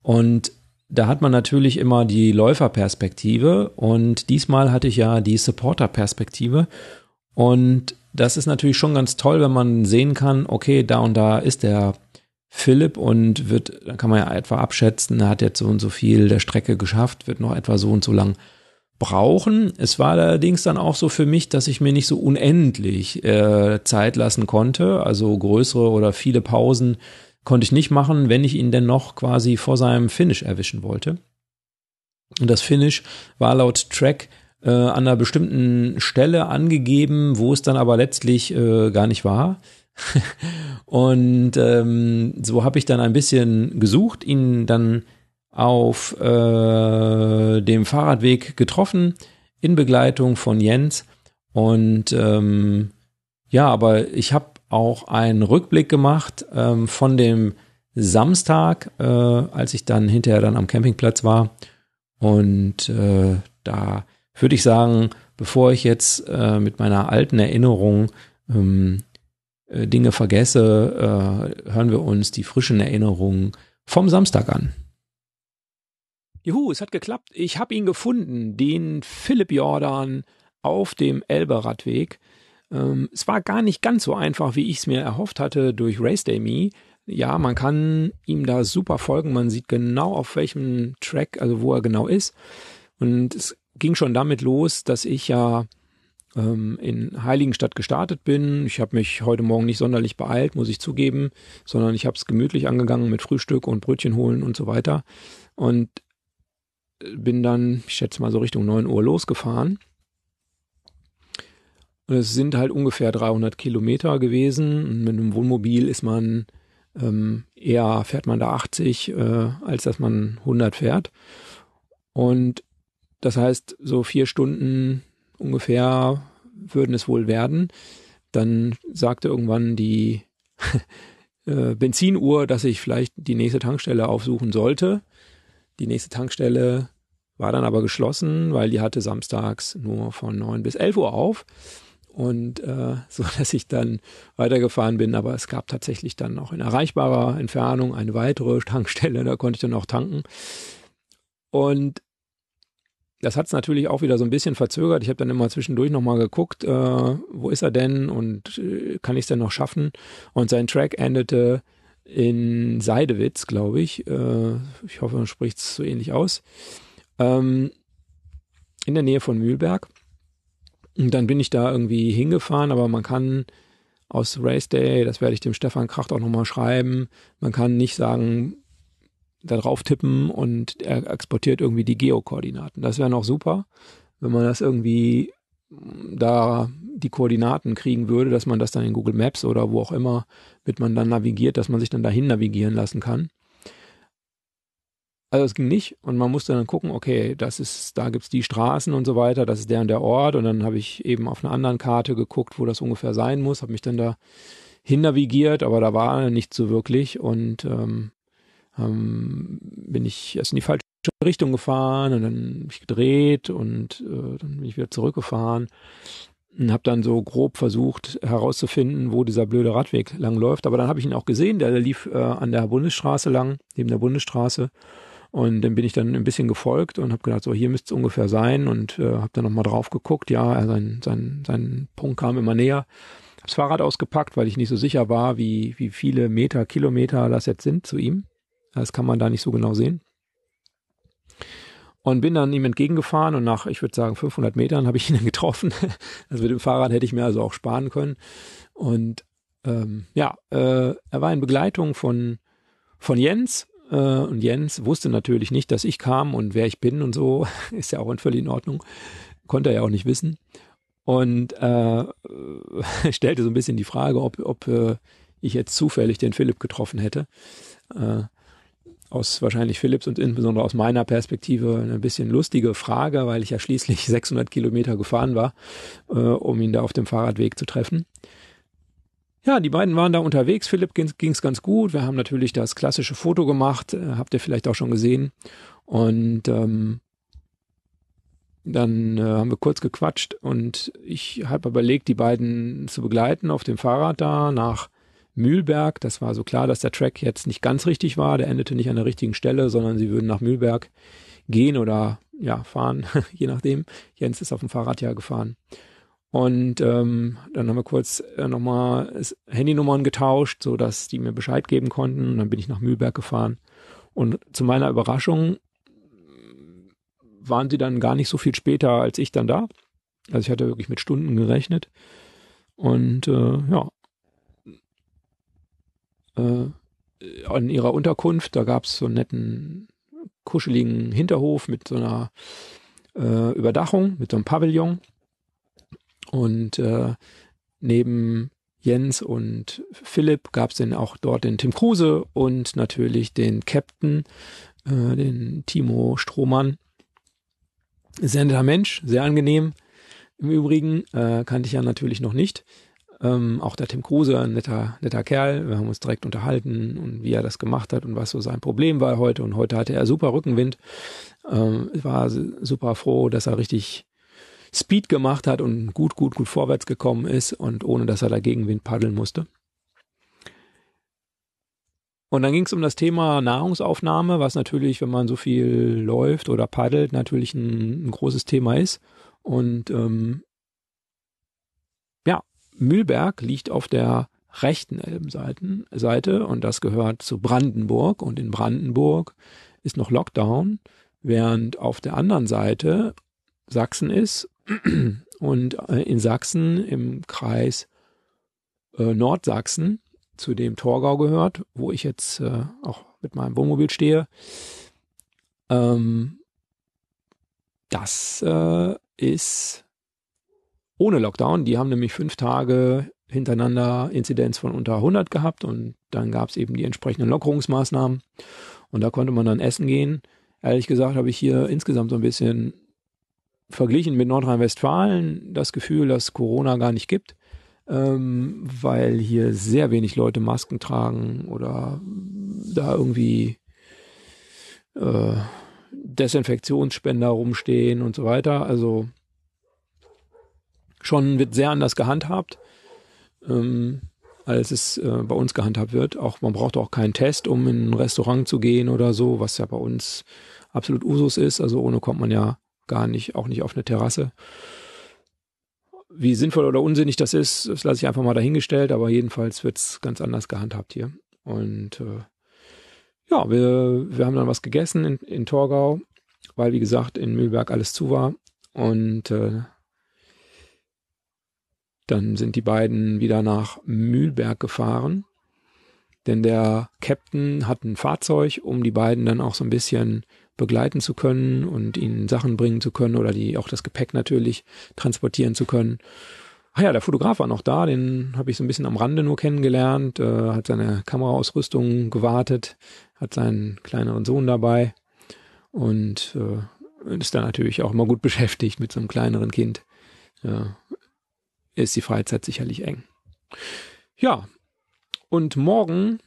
Und da hat man natürlich immer die Läuferperspektive und diesmal hatte ich ja die Supporterperspektive und das ist natürlich schon ganz toll, wenn man sehen kann, okay, da und da ist der Philipp und wird, dann kann man ja etwa abschätzen, er hat jetzt so und so viel der Strecke geschafft, wird noch etwa so und so lang brauchen. Es war allerdings dann auch so für mich, dass ich mir nicht so unendlich äh, Zeit lassen konnte, also größere oder viele Pausen Konnte ich nicht machen, wenn ich ihn denn noch quasi vor seinem Finish erwischen wollte. Und das Finish war laut Track äh, an einer bestimmten Stelle angegeben, wo es dann aber letztlich äh, gar nicht war. und ähm, so habe ich dann ein bisschen gesucht, ihn dann auf äh, dem Fahrradweg getroffen in Begleitung von Jens. Und ähm, ja, aber ich habe auch einen Rückblick gemacht ähm, von dem Samstag, äh, als ich dann hinterher dann am Campingplatz war. Und äh, da würde ich sagen, bevor ich jetzt äh, mit meiner alten Erinnerung ähm, äh, Dinge vergesse, äh, hören wir uns die frischen Erinnerungen vom Samstag an. Juhu, es hat geklappt. Ich habe ihn gefunden, den Philipp Jordan auf dem Elberadweg. Ähm, es war gar nicht ganz so einfach, wie ich es mir erhofft hatte durch Race Day Me. Ja, man kann ihm da super folgen. Man sieht genau auf welchem Track, also wo er genau ist. Und es ging schon damit los, dass ich ja ähm, in Heiligenstadt gestartet bin. Ich habe mich heute Morgen nicht sonderlich beeilt, muss ich zugeben, sondern ich habe es gemütlich angegangen mit Frühstück und Brötchen holen und so weiter. Und bin dann, ich schätze mal so Richtung 9 Uhr losgefahren. Und es sind halt ungefähr 300 Kilometer gewesen. Und mit einem Wohnmobil ist man ähm, eher, fährt man da 80, äh, als dass man 100 fährt. Und das heißt, so vier Stunden ungefähr würden es wohl werden. Dann sagte irgendwann die äh, Benzinuhr, dass ich vielleicht die nächste Tankstelle aufsuchen sollte. Die nächste Tankstelle war dann aber geschlossen, weil die hatte samstags nur von neun bis elf Uhr auf. Und äh, so dass ich dann weitergefahren bin, aber es gab tatsächlich dann noch in erreichbarer Entfernung eine weitere Tankstelle, da konnte ich dann auch tanken. Und das hat es natürlich auch wieder so ein bisschen verzögert. Ich habe dann immer zwischendurch nochmal geguckt, äh, wo ist er denn und äh, kann ich es denn noch schaffen? Und sein Track endete in Seidewitz, glaube ich. Äh, ich hoffe, man spricht es so ähnlich aus. Ähm, in der Nähe von Mühlberg. Und dann bin ich da irgendwie hingefahren, aber man kann aus Race Day, das werde ich dem Stefan Kracht auch nochmal schreiben, man kann nicht sagen, da drauf tippen und er exportiert irgendwie die Geokoordinaten. Das wäre noch super, wenn man das irgendwie da die Koordinaten kriegen würde, dass man das dann in Google Maps oder wo auch immer, mit man dann navigiert, dass man sich dann dahin navigieren lassen kann. Also es ging nicht und man musste dann gucken, okay, das ist, da gibt's die Straßen und so weiter, das ist der und der Ort und dann habe ich eben auf einer anderen Karte geguckt, wo das ungefähr sein muss, habe mich dann da hin navigiert, aber da war nicht so wirklich und ähm, ähm, bin ich erst in die falsche Richtung gefahren und dann bin ich gedreht und äh, dann bin ich wieder zurückgefahren und habe dann so grob versucht herauszufinden, wo dieser blöde Radweg lang läuft. Aber dann habe ich ihn auch gesehen, der, der lief äh, an der Bundesstraße lang, neben der Bundesstraße. Und dann bin ich dann ein bisschen gefolgt und habe gedacht, so hier müsste es ungefähr sein und äh, habe dann nochmal drauf geguckt. Ja, sein, sein, sein Punkt kam immer näher. Habe das Fahrrad ausgepackt, weil ich nicht so sicher war, wie, wie viele Meter, Kilometer das jetzt sind zu ihm. Das kann man da nicht so genau sehen. Und bin dann ihm entgegengefahren und nach, ich würde sagen, 500 Metern habe ich ihn dann getroffen. Also mit dem Fahrrad hätte ich mir also auch sparen können. Und ähm, ja, äh, er war in Begleitung von, von Jens. Äh, und Jens wusste natürlich nicht, dass ich kam und wer ich bin und so. Ist ja auch völlig in Ordnung. Konnte er ja auch nicht wissen. Und äh, stellte so ein bisschen die Frage, ob, ob äh, ich jetzt zufällig den Philipp getroffen hätte. Äh, aus wahrscheinlich Philips und insbesondere aus meiner Perspektive eine bisschen lustige Frage, weil ich ja schließlich 600 Kilometer gefahren war, äh, um ihn da auf dem Fahrradweg zu treffen. Ja, die beiden waren da unterwegs. Philipp ging es ganz gut. Wir haben natürlich das klassische Foto gemacht, äh, habt ihr vielleicht auch schon gesehen. Und ähm, dann äh, haben wir kurz gequatscht und ich habe überlegt, die beiden zu begleiten auf dem Fahrrad da nach Mühlberg. Das war so klar, dass der Track jetzt nicht ganz richtig war. Der endete nicht an der richtigen Stelle, sondern sie würden nach Mühlberg gehen oder ja, fahren, je nachdem. Jens ist auf dem Fahrrad ja gefahren. Und ähm, dann haben wir kurz äh, nochmal Handynummern getauscht, so dass die mir Bescheid geben konnten. Und dann bin ich nach Mühlberg gefahren. Und zu meiner Überraschung waren sie dann gar nicht so viel später als ich dann da. Also ich hatte wirklich mit Stunden gerechnet. Und äh, ja, äh, an ihrer Unterkunft. Da gab es so einen netten, kuscheligen Hinterhof mit so einer äh, Überdachung, mit so einem Pavillon. Und äh, neben Jens und Philipp gab es dann auch dort den Tim Kruse und natürlich den Captain, äh, den Timo Strohmann. Sehr netter Mensch, sehr angenehm. Im Übrigen äh, kannte ich ja natürlich noch nicht. Ähm, auch der Tim Kruse, ein netter, netter Kerl. Wir haben uns direkt unterhalten und wie er das gemacht hat und was so sein Problem war heute. Und heute hatte er super Rückenwind. Ähm, war super froh, dass er richtig Speed gemacht hat und gut, gut, gut vorwärts gekommen ist und ohne dass er dagegen Wind paddeln musste. Und dann ging es um das Thema Nahrungsaufnahme, was natürlich, wenn man so viel läuft oder paddelt, natürlich ein, ein großes Thema ist. Und ähm, Mühlberg liegt auf der rechten Elbenseite und das gehört zu Brandenburg und in Brandenburg ist noch Lockdown, während auf der anderen Seite Sachsen ist und äh, in Sachsen im Kreis äh, Nordsachsen, zu dem Torgau gehört, wo ich jetzt äh, auch mit meinem Wohnmobil stehe. Ähm, das äh, ist ohne Lockdown. Die haben nämlich fünf Tage hintereinander Inzidenz von unter 100 gehabt und dann gab es eben die entsprechenden Lockerungsmaßnahmen und da konnte man dann essen gehen. Ehrlich gesagt habe ich hier insgesamt so ein bisschen verglichen mit Nordrhein-Westfalen das Gefühl, dass Corona gar nicht gibt, ähm, weil hier sehr wenig Leute Masken tragen oder da irgendwie äh, Desinfektionsspender rumstehen und so weiter. Also schon wird sehr anders gehandhabt, ähm, als es äh, bei uns gehandhabt wird. Auch man braucht auch keinen Test, um in ein Restaurant zu gehen oder so, was ja bei uns absolut Usus ist. Also ohne kommt man ja gar nicht, auch nicht auf eine Terrasse. Wie sinnvoll oder unsinnig das ist, das lasse ich einfach mal dahingestellt, aber jedenfalls wird es ganz anders gehandhabt hier. Und äh, ja, wir, wir haben dann was gegessen in, in Torgau, weil wie gesagt in Mühlberg alles zu war. Und äh, dann sind die beiden wieder nach Mühlberg gefahren, denn der Captain hat ein Fahrzeug, um die beiden dann auch so ein bisschen begleiten zu können und ihnen Sachen bringen zu können oder die auch das Gepäck natürlich transportieren zu können. Ach ja, der Fotograf war noch da, den habe ich so ein bisschen am Rande nur kennengelernt, äh, hat seine Kameraausrüstung gewartet, hat seinen kleineren Sohn dabei und äh, ist dann natürlich auch immer gut beschäftigt mit so einem kleineren Kind. Ja, ist die Freizeit sicherlich eng. Ja, und morgen,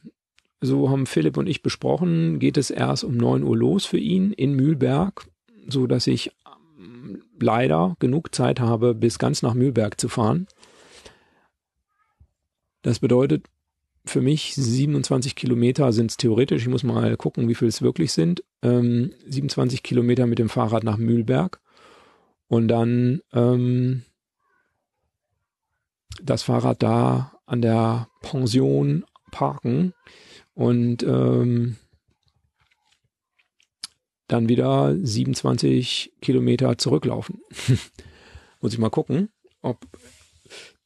so haben Philipp und ich besprochen, geht es erst um 9 Uhr los für ihn in Mühlberg, so dass ich ähm, leider genug Zeit habe, bis ganz nach Mühlberg zu fahren. Das bedeutet, für mich 27 Kilometer sind es theoretisch. Ich muss mal gucken, wie viel es wirklich sind. Ähm, 27 Kilometer mit dem Fahrrad nach Mühlberg und dann ähm, das Fahrrad da an der Pension parken und ähm, dann wieder 27 Kilometer zurücklaufen. Muss ich mal gucken, ob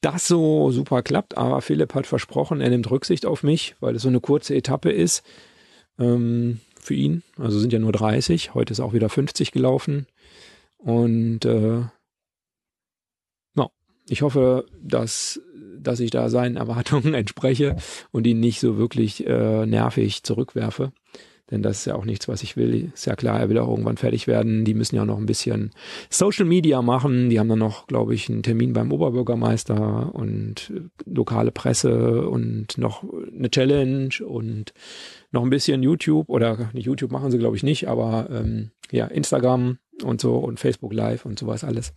das so super klappt. Aber Philipp hat versprochen, er nimmt Rücksicht auf mich, weil es so eine kurze Etappe ist ähm, für ihn. Also sind ja nur 30. Heute ist auch wieder 50 gelaufen. Und äh, ich hoffe, dass, dass ich da seinen Erwartungen entspreche und ihn nicht so wirklich äh, nervig zurückwerfe. Denn das ist ja auch nichts, was ich will. Ist ja klar, er will auch irgendwann fertig werden. Die müssen ja noch ein bisschen Social Media machen. Die haben dann noch, glaube ich, einen Termin beim Oberbürgermeister und lokale Presse und noch eine Challenge und noch ein bisschen YouTube oder nicht YouTube machen sie, glaube ich, nicht, aber ähm, ja, Instagram und so und Facebook Live und sowas alles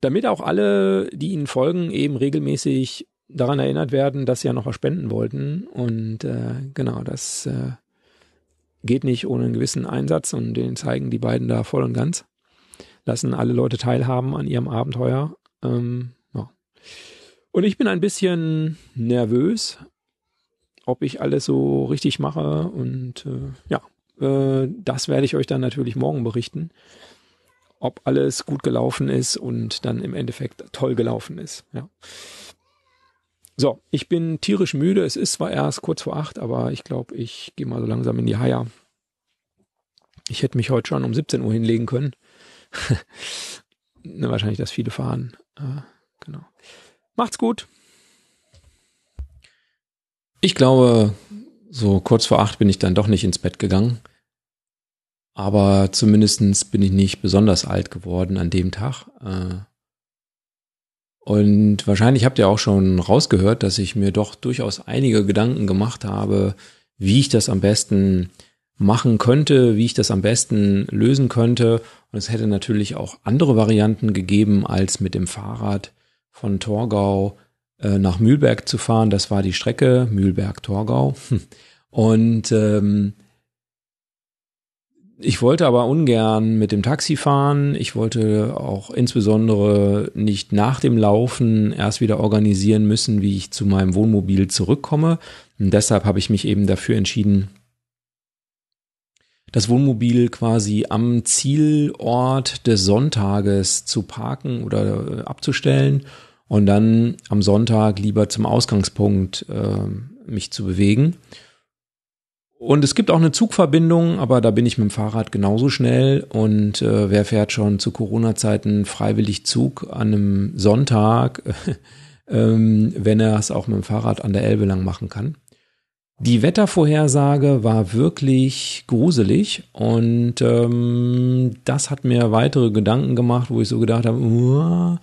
damit auch alle, die ihnen folgen, eben regelmäßig daran erinnert werden, dass sie ja noch was spenden wollten. Und äh, genau, das äh, geht nicht ohne einen gewissen Einsatz und den zeigen die beiden da voll und ganz. Lassen alle Leute teilhaben an ihrem Abenteuer. Ähm, ja. Und ich bin ein bisschen nervös, ob ich alles so richtig mache. Und äh, ja, äh, das werde ich euch dann natürlich morgen berichten ob alles gut gelaufen ist und dann im Endeffekt toll gelaufen ist. Ja. So, ich bin tierisch müde. Es ist zwar erst kurz vor acht, aber ich glaube, ich gehe mal so langsam in die Haier. Ich hätte mich heute schon um 17 Uhr hinlegen können. ne, wahrscheinlich das viele fahren. Äh, genau. Macht's gut. Ich glaube, so kurz vor acht bin ich dann doch nicht ins Bett gegangen. Aber zumindestens bin ich nicht besonders alt geworden an dem Tag. Äh. Und wahrscheinlich habt ihr auch schon rausgehört, dass ich mir doch durchaus einige Gedanken gemacht habe, wie ich das am besten machen könnte, wie ich das am besten lösen könnte. Und es hätte natürlich auch andere Varianten gegeben, als mit dem Fahrrad von Torgau äh, nach Mühlberg zu fahren. Das war die Strecke Mühlberg-Torgau. Und ähm, ich wollte aber ungern mit dem Taxi fahren. Ich wollte auch insbesondere nicht nach dem Laufen erst wieder organisieren müssen, wie ich zu meinem Wohnmobil zurückkomme. Und deshalb habe ich mich eben dafür entschieden, das Wohnmobil quasi am Zielort des Sonntages zu parken oder äh, abzustellen und dann am Sonntag lieber zum Ausgangspunkt äh, mich zu bewegen. Und es gibt auch eine Zugverbindung, aber da bin ich mit dem Fahrrad genauso schnell. Und äh, wer fährt schon zu Corona-Zeiten freiwillig Zug an einem Sonntag, ähm, wenn er es auch mit dem Fahrrad an der Elbe lang machen kann? Die Wettervorhersage war wirklich gruselig und ähm, das hat mir weitere Gedanken gemacht, wo ich so gedacht habe, uh,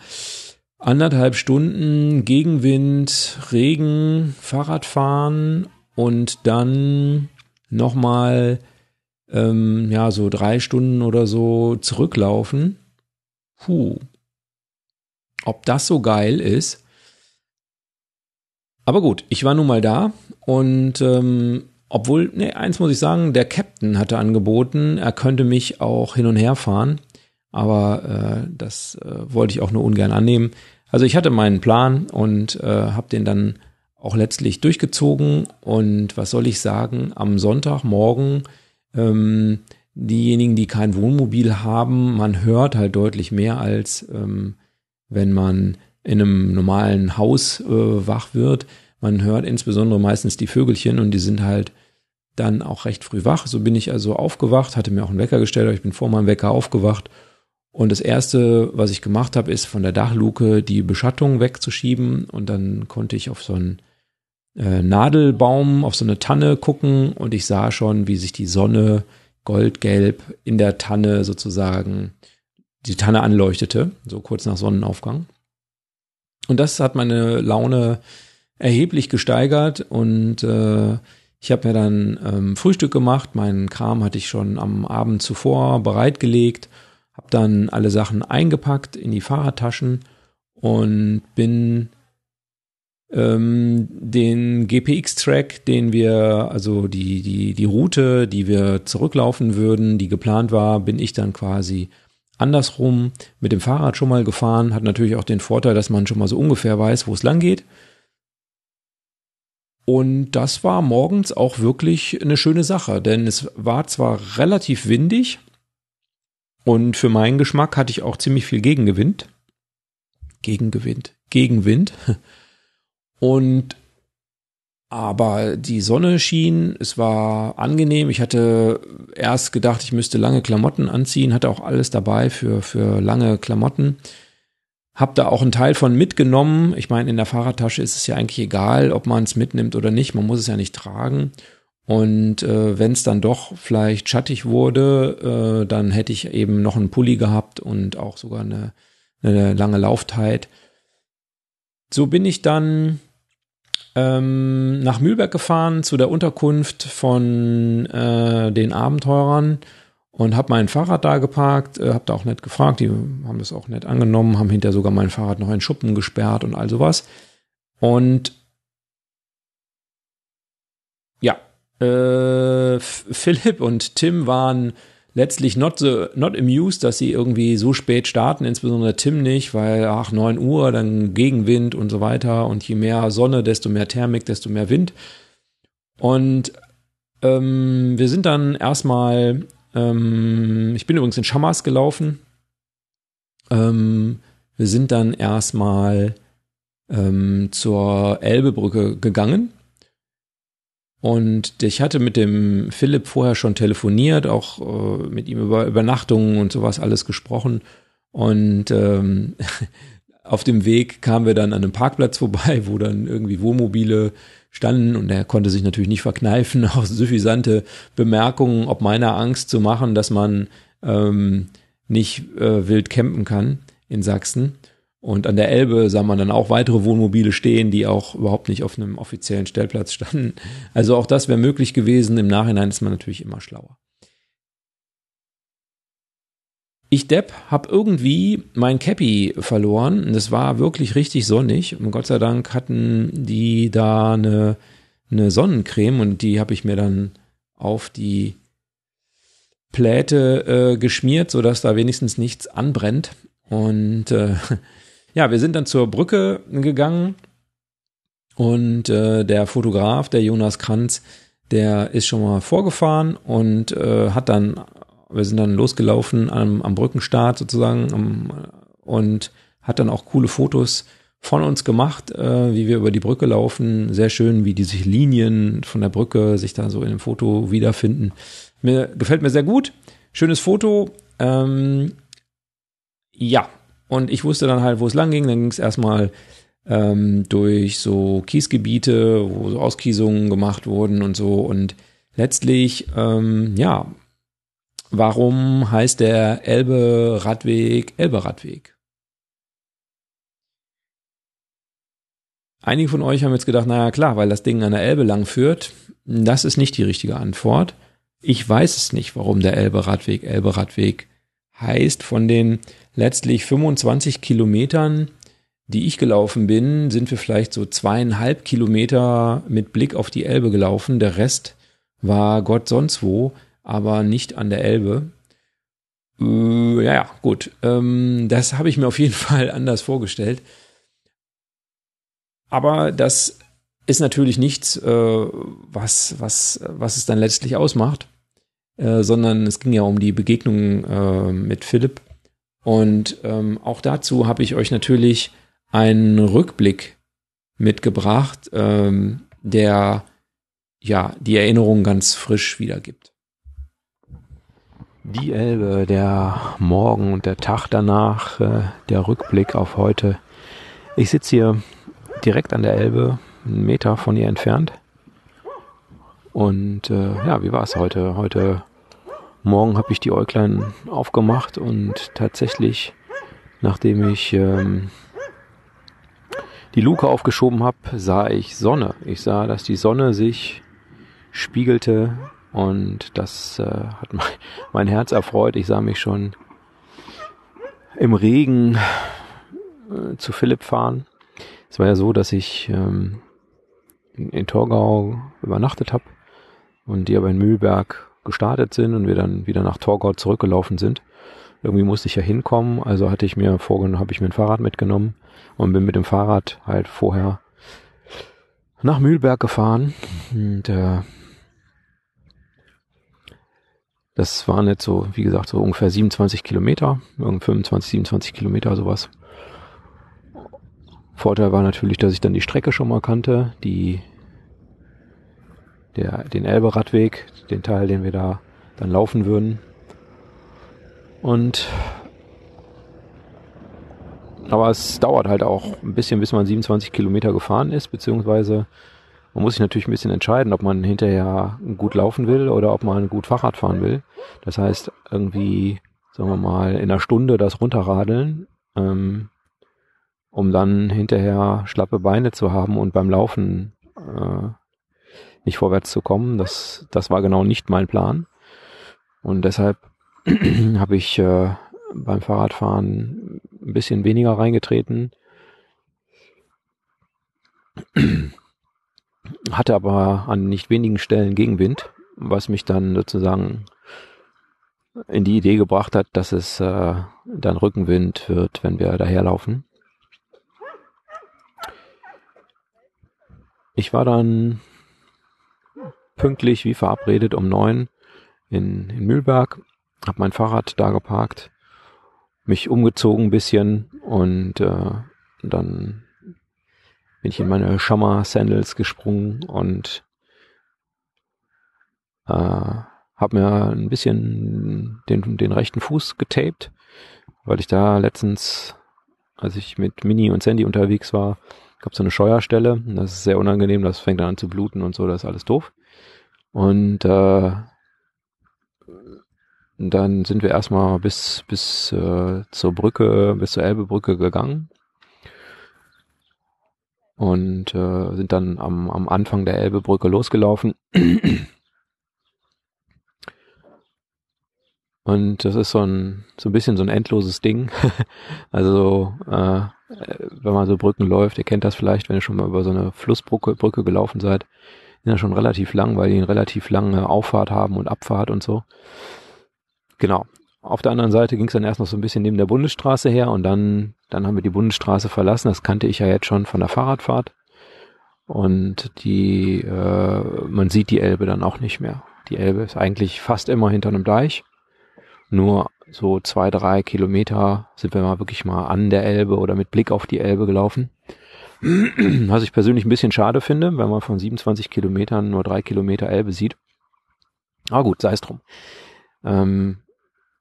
anderthalb Stunden Gegenwind, Regen, Fahrradfahren und dann nochmal ähm, ja so drei Stunden oder so zurücklaufen. Puh. Ob das so geil ist. Aber gut, ich war nun mal da und ähm, obwohl, ne, eins muss ich sagen, der Captain hatte angeboten, er könnte mich auch hin und her fahren, aber äh, das äh, wollte ich auch nur ungern annehmen. Also ich hatte meinen Plan und äh, habe den dann auch letztlich durchgezogen. Und was soll ich sagen, am Sonntagmorgen, ähm, diejenigen, die kein Wohnmobil haben, man hört halt deutlich mehr als ähm, wenn man in einem normalen Haus äh, wach wird. Man hört insbesondere meistens die Vögelchen und die sind halt dann auch recht früh wach. So bin ich also aufgewacht, hatte mir auch einen Wecker gestellt, aber ich bin vor meinem Wecker aufgewacht. Und das erste, was ich gemacht habe, ist von der Dachluke die Beschattung wegzuschieben und dann konnte ich auf so einen äh, Nadelbaum, auf so eine Tanne gucken und ich sah schon, wie sich die Sonne goldgelb in der Tanne sozusagen die Tanne anleuchtete, so kurz nach Sonnenaufgang. Und das hat meine Laune erheblich gesteigert und äh, ich habe mir dann ähm, Frühstück gemacht. Meinen Kram hatte ich schon am Abend zuvor bereitgelegt, habe dann alle Sachen eingepackt in die Fahrradtaschen und bin ähm, den GPX-Track, den wir, also die, die, die Route, die wir zurücklaufen würden, die geplant war, bin ich dann quasi andersrum mit dem Fahrrad schon mal gefahren. Hat natürlich auch den Vorteil, dass man schon mal so ungefähr weiß, wo es lang geht. Und das war morgens auch wirklich eine schöne Sache, denn es war zwar relativ windig und für meinen Geschmack hatte ich auch ziemlich viel Gegengewind. Gegengewind, Gegenwind. Und aber die Sonne schien, es war angenehm. Ich hatte erst gedacht, ich müsste lange Klamotten anziehen, hatte auch alles dabei für, für lange Klamotten. Hab da auch einen Teil von mitgenommen. Ich meine, in der Fahrradtasche ist es ja eigentlich egal, ob man es mitnimmt oder nicht. Man muss es ja nicht tragen. Und äh, wenn es dann doch vielleicht schattig wurde, äh, dann hätte ich eben noch einen Pulli gehabt und auch sogar eine, eine lange Laufzeit. So bin ich dann ähm, nach Mühlberg gefahren zu der Unterkunft von äh, den Abenteurern und habe mein Fahrrad da geparkt, äh, habe da auch nett gefragt, die haben das auch nett angenommen, haben hinterher sogar mein Fahrrad noch in Schuppen gesperrt und all sowas. Und ja, äh, Philipp und Tim waren letztlich not, so, not amused, dass sie irgendwie so spät starten, insbesondere Tim nicht, weil ach, 9 Uhr, dann Gegenwind und so weiter. Und je mehr Sonne, desto mehr Thermik, desto mehr Wind. Und ähm, wir sind dann erstmal, ähm, ich bin übrigens in Schamas gelaufen, ähm, wir sind dann erstmal ähm, zur Elbebrücke gegangen und ich hatte mit dem Philipp vorher schon telefoniert, auch äh, mit ihm über Übernachtungen und sowas alles gesprochen. Und ähm, auf dem Weg kamen wir dann an einem Parkplatz vorbei, wo dann irgendwie Wohnmobile standen und er konnte sich natürlich nicht verkneifen, auch suffisante Bemerkungen, ob meiner Angst zu machen, dass man ähm, nicht äh, wild campen kann in Sachsen. Und an der Elbe sah man dann auch weitere Wohnmobile stehen, die auch überhaupt nicht auf einem offiziellen Stellplatz standen. Also auch das wäre möglich gewesen. Im Nachhinein ist man natürlich immer schlauer. Ich Depp habe irgendwie mein Cappy verloren. Das war wirklich richtig sonnig. Und Gott sei Dank hatten die da eine, eine Sonnencreme und die habe ich mir dann auf die Pläte äh, geschmiert, sodass da wenigstens nichts anbrennt. Und äh, ja, wir sind dann zur Brücke gegangen und äh, der Fotograf, der Jonas Kranz, der ist schon mal vorgefahren und äh, hat dann, wir sind dann losgelaufen am, am Brückenstart sozusagen am, und hat dann auch coole Fotos von uns gemacht, äh, wie wir über die Brücke laufen. Sehr schön, wie die sich Linien von der Brücke sich da so in dem Foto wiederfinden. Mir gefällt mir sehr gut. Schönes Foto. Ähm, ja, und ich wusste dann halt, wo es lang ging. Dann ging es erstmal ähm, durch so Kiesgebiete, wo so Auskiesungen gemacht wurden und so. Und letztlich, ähm, ja, warum heißt der Elbe-Radweg Elbe-Radweg? Einige von euch haben jetzt gedacht, naja klar, weil das Ding an der Elbe lang führt. Das ist nicht die richtige Antwort. Ich weiß es nicht, warum der Elbe-Radweg Elbe-Radweg heißt. Von den letztlich 25 Kilometern, die ich gelaufen bin, sind wir vielleicht so zweieinhalb Kilometer mit Blick auf die Elbe gelaufen. Der Rest war Gott sonst wo, aber nicht an der Elbe. Äh, ja, gut. Ähm, das habe ich mir auf jeden Fall anders vorgestellt. Aber das ist natürlich nichts, äh, was, was, was es dann letztlich ausmacht, äh, sondern es ging ja um die Begegnung äh, mit Philipp. Und ähm, auch dazu habe ich euch natürlich einen Rückblick mitgebracht, ähm, der ja die Erinnerung ganz frisch wiedergibt. Die Elbe, der Morgen und der Tag danach, äh, der Rückblick auf heute. Ich sitze hier direkt an der Elbe, einen Meter von ihr entfernt. Und äh, ja, wie war es heute? Heute Morgen habe ich die Äuglein aufgemacht und tatsächlich, nachdem ich ähm, die Luke aufgeschoben habe, sah ich Sonne. Ich sah, dass die Sonne sich spiegelte und das äh, hat mein, mein Herz erfreut. Ich sah mich schon im Regen äh, zu Philipp fahren es war ja so, dass ich ähm, in, in Torgau übernachtet habe und die aber in Mühlberg gestartet sind und wir dann wieder nach Torgau zurückgelaufen sind. Irgendwie musste ich ja hinkommen, also hatte ich mir vorgenommen, habe ich mir ein Fahrrad mitgenommen und bin mit dem Fahrrad halt vorher nach Mühlberg gefahren und äh, das waren jetzt so, wie gesagt, so ungefähr 27 Kilometer, irgend 25, 27 Kilometer sowas. Vorteil war natürlich, dass ich dann die Strecke schon mal kannte, die, der, den Elbe-Radweg, den Teil, den wir da dann laufen würden. Und aber es dauert halt auch ein bisschen, bis man 27 Kilometer gefahren ist, beziehungsweise man muss sich natürlich ein bisschen entscheiden, ob man hinterher gut laufen will oder ob man gut Fahrrad fahren will. Das heißt, irgendwie, sagen wir mal, in einer Stunde das runterradeln, ähm, um dann hinterher schlappe Beine zu haben und beim Laufen äh, nicht vorwärts zu kommen. Das, das war genau nicht mein Plan. Und deshalb habe ich äh, beim Fahrradfahren ein bisschen weniger reingetreten. Hatte aber an nicht wenigen Stellen Gegenwind, was mich dann sozusagen in die Idee gebracht hat, dass es äh, dann Rückenwind wird, wenn wir daherlaufen. Ich war dann pünktlich wie verabredet um neun in, in Mühlberg, habe mein Fahrrad da geparkt, mich umgezogen ein bisschen und äh, dann bin ich in meine Schammer Sandals gesprungen und äh, habe mir ein bisschen den, den rechten Fuß getaped, weil ich da letztens, als ich mit Mini und Sandy unterwegs war, gab so eine Scheuerstelle. Das ist sehr unangenehm, das fängt dann an zu bluten und so, das ist alles doof. Und äh, dann sind wir erstmal bis, bis äh, zur Brücke, bis zur Elbebrücke gegangen. Und äh, sind dann am, am Anfang der Elbebrücke losgelaufen. Und das ist so ein, so ein bisschen so ein endloses Ding. also, äh, wenn man so Brücken läuft, ihr kennt das vielleicht, wenn ihr schon mal über so eine Flussbrücke Brücke gelaufen seid, sind ja schon relativ lang, weil die eine relativ lange Auffahrt haben und Abfahrt und so. Genau. Auf der anderen Seite ging es dann erst noch so ein bisschen neben der Bundesstraße her und dann, dann haben wir die Bundesstraße verlassen. Das kannte ich ja jetzt schon von der Fahrradfahrt. und die, äh, man sieht die Elbe dann auch nicht mehr. Die Elbe ist eigentlich fast immer hinter einem Deich. Nur so zwei, drei Kilometer sind wir mal wirklich mal an der Elbe oder mit Blick auf die Elbe gelaufen. Was ich persönlich ein bisschen schade finde, wenn man von 27 Kilometern nur drei Kilometer Elbe sieht. Aber gut, sei es drum. Ähm,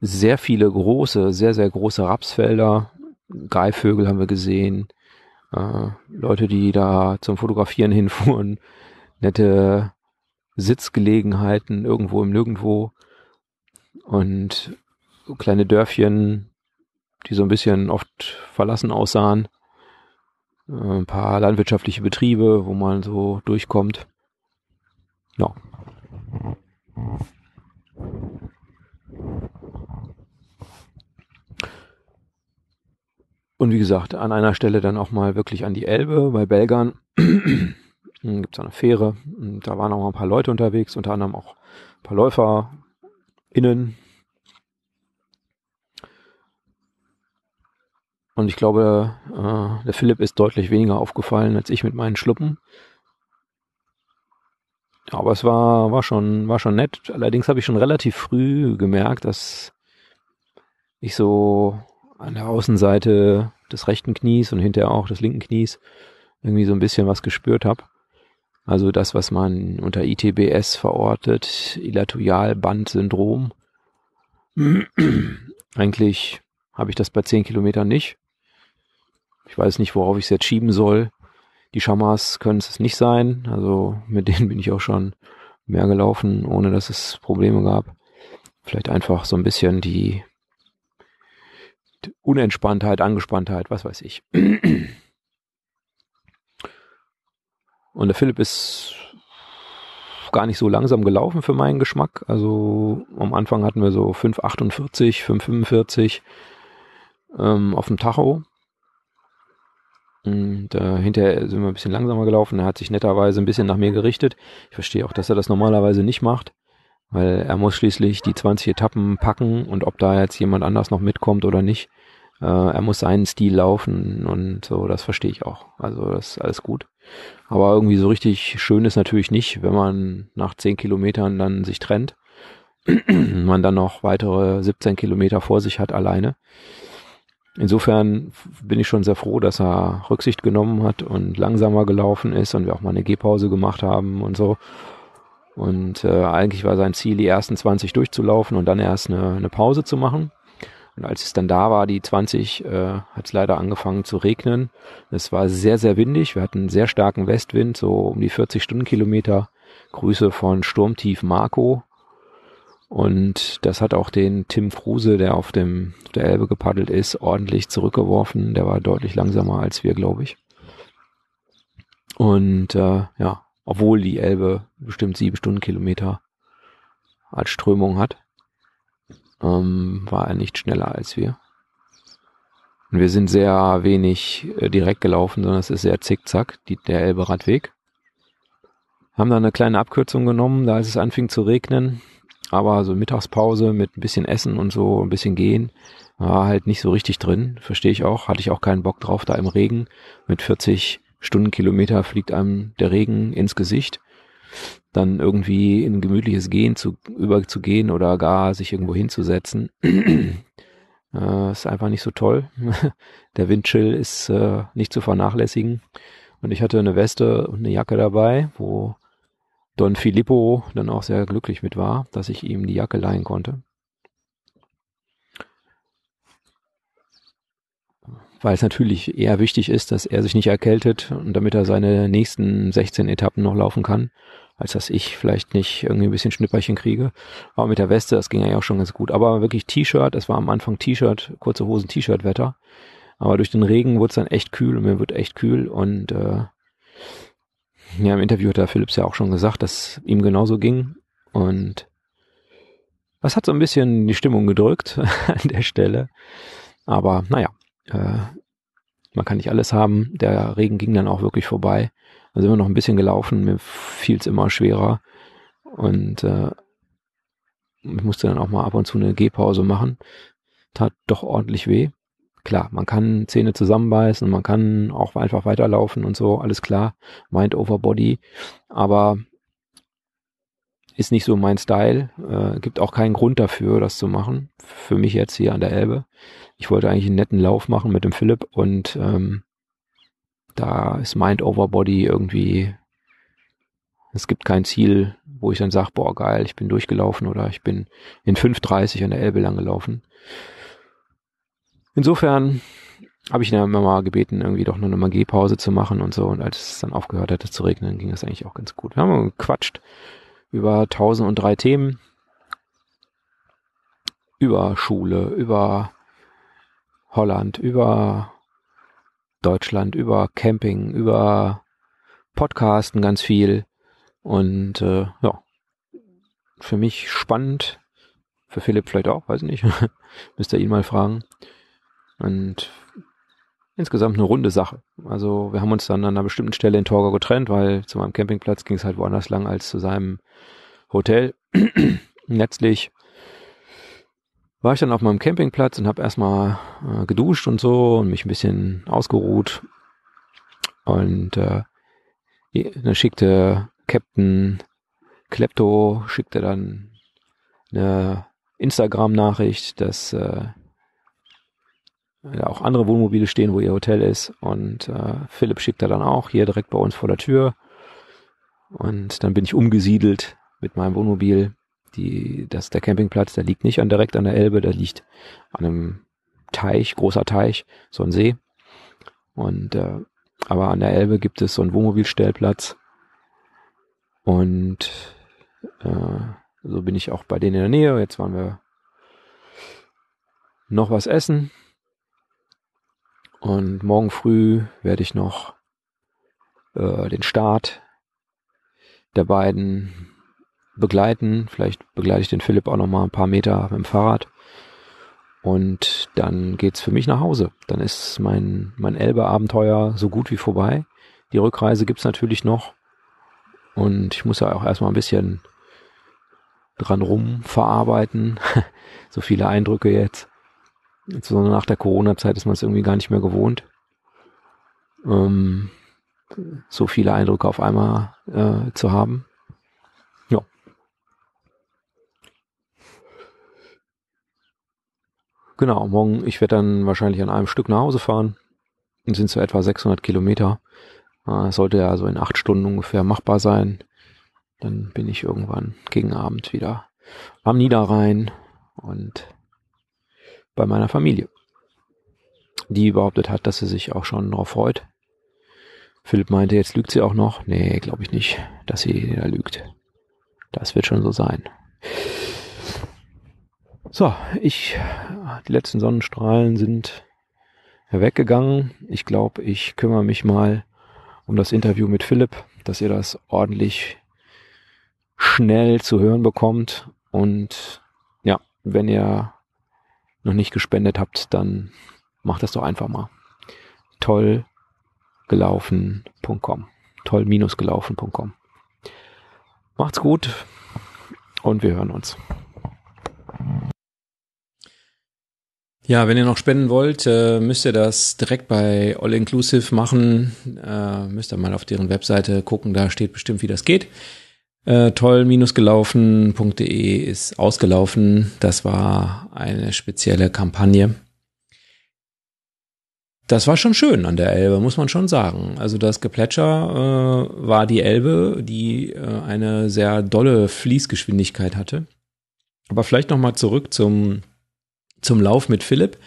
sehr viele große, sehr, sehr große Rapsfelder. Greifvögel haben wir gesehen. Äh, Leute, die da zum Fotografieren hinfuhren. Nette Sitzgelegenheiten irgendwo im Nirgendwo. Und kleine Dörfchen, die so ein bisschen oft verlassen aussahen. Äh, ein paar landwirtschaftliche Betriebe, wo man so durchkommt. Ja. Und wie gesagt, an einer Stelle dann auch mal wirklich an die Elbe bei Belgern. gibt es eine Fähre. Und da waren auch mal ein paar Leute unterwegs, unter anderem auch ein paar LäuferInnen. Und ich glaube, äh, der Philipp ist deutlich weniger aufgefallen als ich mit meinen Schluppen. Aber es war, war schon, war schon nett. Allerdings habe ich schon relativ früh gemerkt, dass ich so an der Außenseite des rechten Knies und hinterher auch des linken Knies irgendwie so ein bisschen was gespürt habe. Also das, was man unter ITBS verortet, Ilatoialband-Syndrom. Eigentlich habe ich das bei 10 Kilometern nicht. Ich weiß nicht, worauf ich es jetzt schieben soll. Die Schamas können es nicht sein. Also mit denen bin ich auch schon mehr gelaufen, ohne dass es Probleme gab. Vielleicht einfach so ein bisschen die Unentspanntheit, Angespanntheit, was weiß ich. Und der Philipp ist gar nicht so langsam gelaufen für meinen Geschmack. Also am Anfang hatten wir so 5,48, 5,45 ähm, auf dem Tacho. Und äh, hinterher sind wir ein bisschen langsamer gelaufen. Er hat sich netterweise ein bisschen nach mir gerichtet. Ich verstehe auch, dass er das normalerweise nicht macht, weil er muss schließlich die 20 Etappen packen und ob da jetzt jemand anders noch mitkommt oder nicht, äh, er muss seinen Stil laufen und so, das verstehe ich auch. Also das ist alles gut. Aber irgendwie so richtig schön ist natürlich nicht, wenn man nach 10 Kilometern dann sich trennt. man dann noch weitere 17 Kilometer vor sich hat alleine. Insofern bin ich schon sehr froh, dass er Rücksicht genommen hat und langsamer gelaufen ist und wir auch mal eine Gehpause gemacht haben und so. Und äh, eigentlich war sein Ziel, die ersten 20 durchzulaufen und dann erst eine, eine Pause zu machen. Und als es dann da war, die 20, äh, hat es leider angefangen zu regnen. Es war sehr, sehr windig. Wir hatten einen sehr starken Westwind, so um die 40 Stundenkilometer. Grüße von Sturmtief Marco. Und das hat auch den Tim Kruse, der auf dem auf der Elbe gepaddelt ist, ordentlich zurückgeworfen. Der war deutlich langsamer als wir, glaube ich. Und äh, ja, obwohl die Elbe bestimmt sieben Stundenkilometer als Strömung hat ähm, war er nicht schneller als wir. Und wir sind sehr wenig äh, direkt gelaufen, sondern es ist sehr zickzack, die, der Elbe-Radweg. Haben dann eine kleine Abkürzung genommen, da als es anfing zu regnen. Aber so Mittagspause mit ein bisschen Essen und so, ein bisschen gehen, war halt nicht so richtig drin. Verstehe ich auch. Hatte ich auch keinen Bock drauf, da im Regen. Mit 40 Stundenkilometer fliegt einem der Regen ins Gesicht dann irgendwie in ein gemütliches Gehen zu, überzugehen oder gar sich irgendwo hinzusetzen. äh, ist einfach nicht so toll. Der Windchill ist äh, nicht zu vernachlässigen. Und ich hatte eine Weste und eine Jacke dabei, wo Don Filippo dann auch sehr glücklich mit war, dass ich ihm die Jacke leihen konnte. Weil es natürlich eher wichtig ist, dass er sich nicht erkältet und damit er seine nächsten 16 Etappen noch laufen kann als dass ich vielleicht nicht irgendwie ein bisschen Schnipperchen kriege. Aber mit der Weste, das ging ja auch schon ganz gut. Aber wirklich T-Shirt, es war am Anfang T-Shirt, kurze Hosen, T-Shirt-Wetter. Aber durch den Regen wurde es dann echt kühl und mir wird echt kühl und äh, ja, im Interview hat der Philips ja auch schon gesagt, dass ihm genauso ging und das hat so ein bisschen die Stimmung gedrückt an der Stelle. Aber naja, äh, man kann nicht alles haben. Der Regen ging dann auch wirklich vorbei. Da sind wir noch ein bisschen gelaufen, mir fiel es immer schwerer. Und äh, ich musste dann auch mal ab und zu eine Gehpause machen. Tat doch ordentlich weh. Klar, man kann Zähne zusammenbeißen, man kann auch einfach weiterlaufen und so, alles klar, Mind over Body, aber ist nicht so mein Style, äh, gibt auch keinen Grund dafür, das zu machen, für mich jetzt hier an der Elbe. Ich wollte eigentlich einen netten Lauf machen mit dem Philipp und ähm, da ist Mind over Body irgendwie, es gibt kein Ziel, wo ich dann sage, boah geil, ich bin durchgelaufen oder ich bin in 5.30 an der Elbe lang gelaufen. Insofern habe ich ihn ja immer mal gebeten, irgendwie doch nur eine Magiepause zu machen und so. Und als es dann aufgehört hatte zu regnen, ging das eigentlich auch ganz gut. Wir haben gequatscht über 1003 Themen. Über Schule, über Holland, über Deutschland, über Camping, über Podcasten ganz viel. Und äh, ja, für mich spannend, für Philipp vielleicht auch, weiß nicht. Müsst ihr ihn mal fragen. Und insgesamt eine runde Sache. Also wir haben uns dann an einer bestimmten Stelle in Torgau getrennt, weil zu meinem Campingplatz ging es halt woanders lang als zu seinem Hotel. Letztlich war ich dann auf meinem Campingplatz und habe erstmal äh, geduscht und so und mich ein bisschen ausgeruht. Und äh, dann schickte Captain Klepto, schickte dann eine Instagram-Nachricht, dass äh, ja, auch andere Wohnmobile stehen, wo ihr Hotel ist. Und äh, Philipp schickt er dann auch hier direkt bei uns vor der Tür. Und dann bin ich umgesiedelt mit meinem Wohnmobil. Die, das der Campingplatz, der liegt nicht an, direkt an der Elbe, der liegt an einem Teich, großer Teich, so ein See. Und äh, aber an der Elbe gibt es so einen Wohnmobilstellplatz. Und äh, so bin ich auch bei denen in der Nähe. Jetzt waren wir noch was essen und morgen früh werde ich noch äh, den Start der beiden begleiten. Vielleicht begleite ich den Philipp auch noch mal ein paar Meter mit dem Fahrrad. Und dann geht's für mich nach Hause. Dann ist mein, mein Elbe-Abenteuer so gut wie vorbei. Die Rückreise gibt's natürlich noch. Und ich muss ja auch erstmal ein bisschen dran rumverarbeiten. so viele Eindrücke jetzt. Insbesondere nach der Corona-Zeit ist man es irgendwie gar nicht mehr gewohnt. Ähm, so viele Eindrücke auf einmal äh, zu haben. Ja. Genau, morgen, ich werde dann wahrscheinlich an einem Stück nach Hause fahren. Und sind so etwa 600 Kilometer. Äh, sollte ja so in acht Stunden ungefähr machbar sein. Dann bin ich irgendwann gegen Abend wieder am Niederrhein und bei meiner Familie, die behauptet hat, dass sie sich auch schon darauf freut. Philipp meinte, jetzt lügt sie auch noch. Nee, glaube ich nicht, dass sie da lügt. Das wird schon so sein. So, ich, die letzten Sonnenstrahlen sind weggegangen. Ich glaube, ich kümmere mich mal um das Interview mit Philipp, dass ihr das ordentlich schnell zu hören bekommt. Und ja, wenn ihr noch nicht gespendet habt, dann macht das doch einfach mal. tollgelaufen.com. Toll-gelaufen.com. Macht's gut und wir hören uns. Ja, wenn ihr noch spenden wollt, äh, müsst ihr das direkt bei All Inclusive machen. Äh, müsst ihr mal auf deren Webseite gucken, da steht bestimmt, wie das geht. Äh, toll-gelaufen.de ist ausgelaufen. Das war eine spezielle Kampagne. Das war schon schön an der Elbe, muss man schon sagen. Also das Geplätscher äh, war die Elbe, die äh, eine sehr dolle Fließgeschwindigkeit hatte. Aber vielleicht noch mal zurück zum zum Lauf mit Philipp.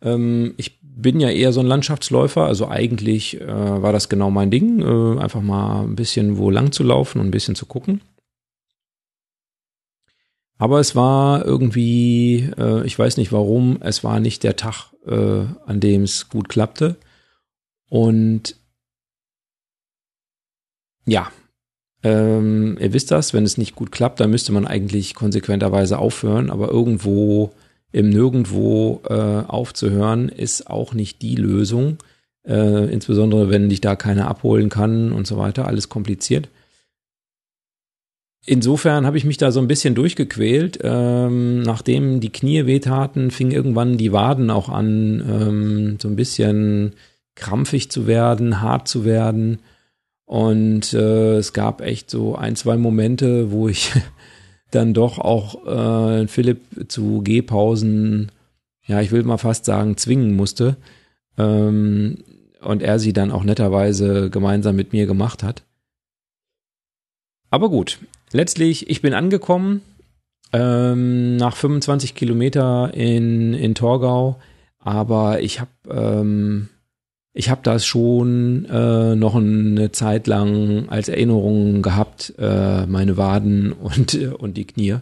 Ähm, ich bin ja eher so ein Landschaftsläufer, also eigentlich äh, war das genau mein Ding, äh, einfach mal ein bisschen wo lang zu laufen und ein bisschen zu gucken. Aber es war irgendwie, äh, ich weiß nicht warum, es war nicht der Tag, äh, an dem es gut klappte. Und ja, ähm, ihr wisst das, wenn es nicht gut klappt, dann müsste man eigentlich konsequenterweise aufhören, aber irgendwo im Nirgendwo äh, aufzuhören, ist auch nicht die Lösung. Äh, insbesondere wenn dich da keiner abholen kann und so weiter, alles kompliziert. insofern habe ich mich da so ein bisschen durchgequält. Ähm, nachdem die Knie wehtaten, fing irgendwann die Waden auch an, ähm, so ein bisschen krampfig zu werden, hart zu werden. Und äh, es gab echt so ein, zwei Momente, wo ich dann doch auch äh, Philipp zu Gehpausen, ja, ich will mal fast sagen, zwingen musste. Ähm, und er sie dann auch netterweise gemeinsam mit mir gemacht hat. Aber gut, letztlich, ich bin angekommen ähm, nach 25 Kilometer in, in Torgau, aber ich habe ähm, ich habe das schon äh, noch eine Zeit lang als Erinnerung gehabt, äh, meine Waden und, und die Knie.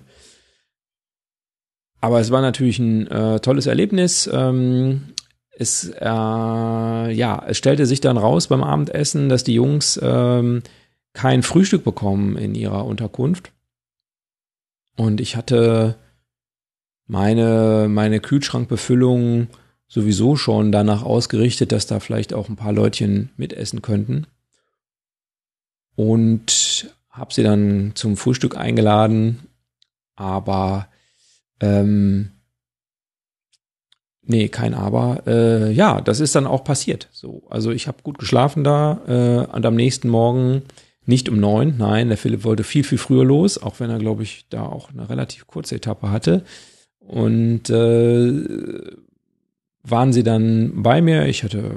Aber es war natürlich ein äh, tolles Erlebnis. Ähm, es, äh, ja, es stellte sich dann raus beim Abendessen, dass die Jungs ähm, kein Frühstück bekommen in ihrer Unterkunft. Und ich hatte meine, meine Kühlschrankbefüllung sowieso schon danach ausgerichtet, dass da vielleicht auch ein paar Leutchen mitessen könnten. Und habe sie dann zum Frühstück eingeladen, aber ähm, nee, kein Aber. Äh, ja, das ist dann auch passiert. So, also ich habe gut geschlafen da äh, und am nächsten Morgen nicht um neun, nein, der Philipp wollte viel, viel früher los, auch wenn er, glaube ich, da auch eine relativ kurze Etappe hatte. Und äh, waren sie dann bei mir. Ich hatte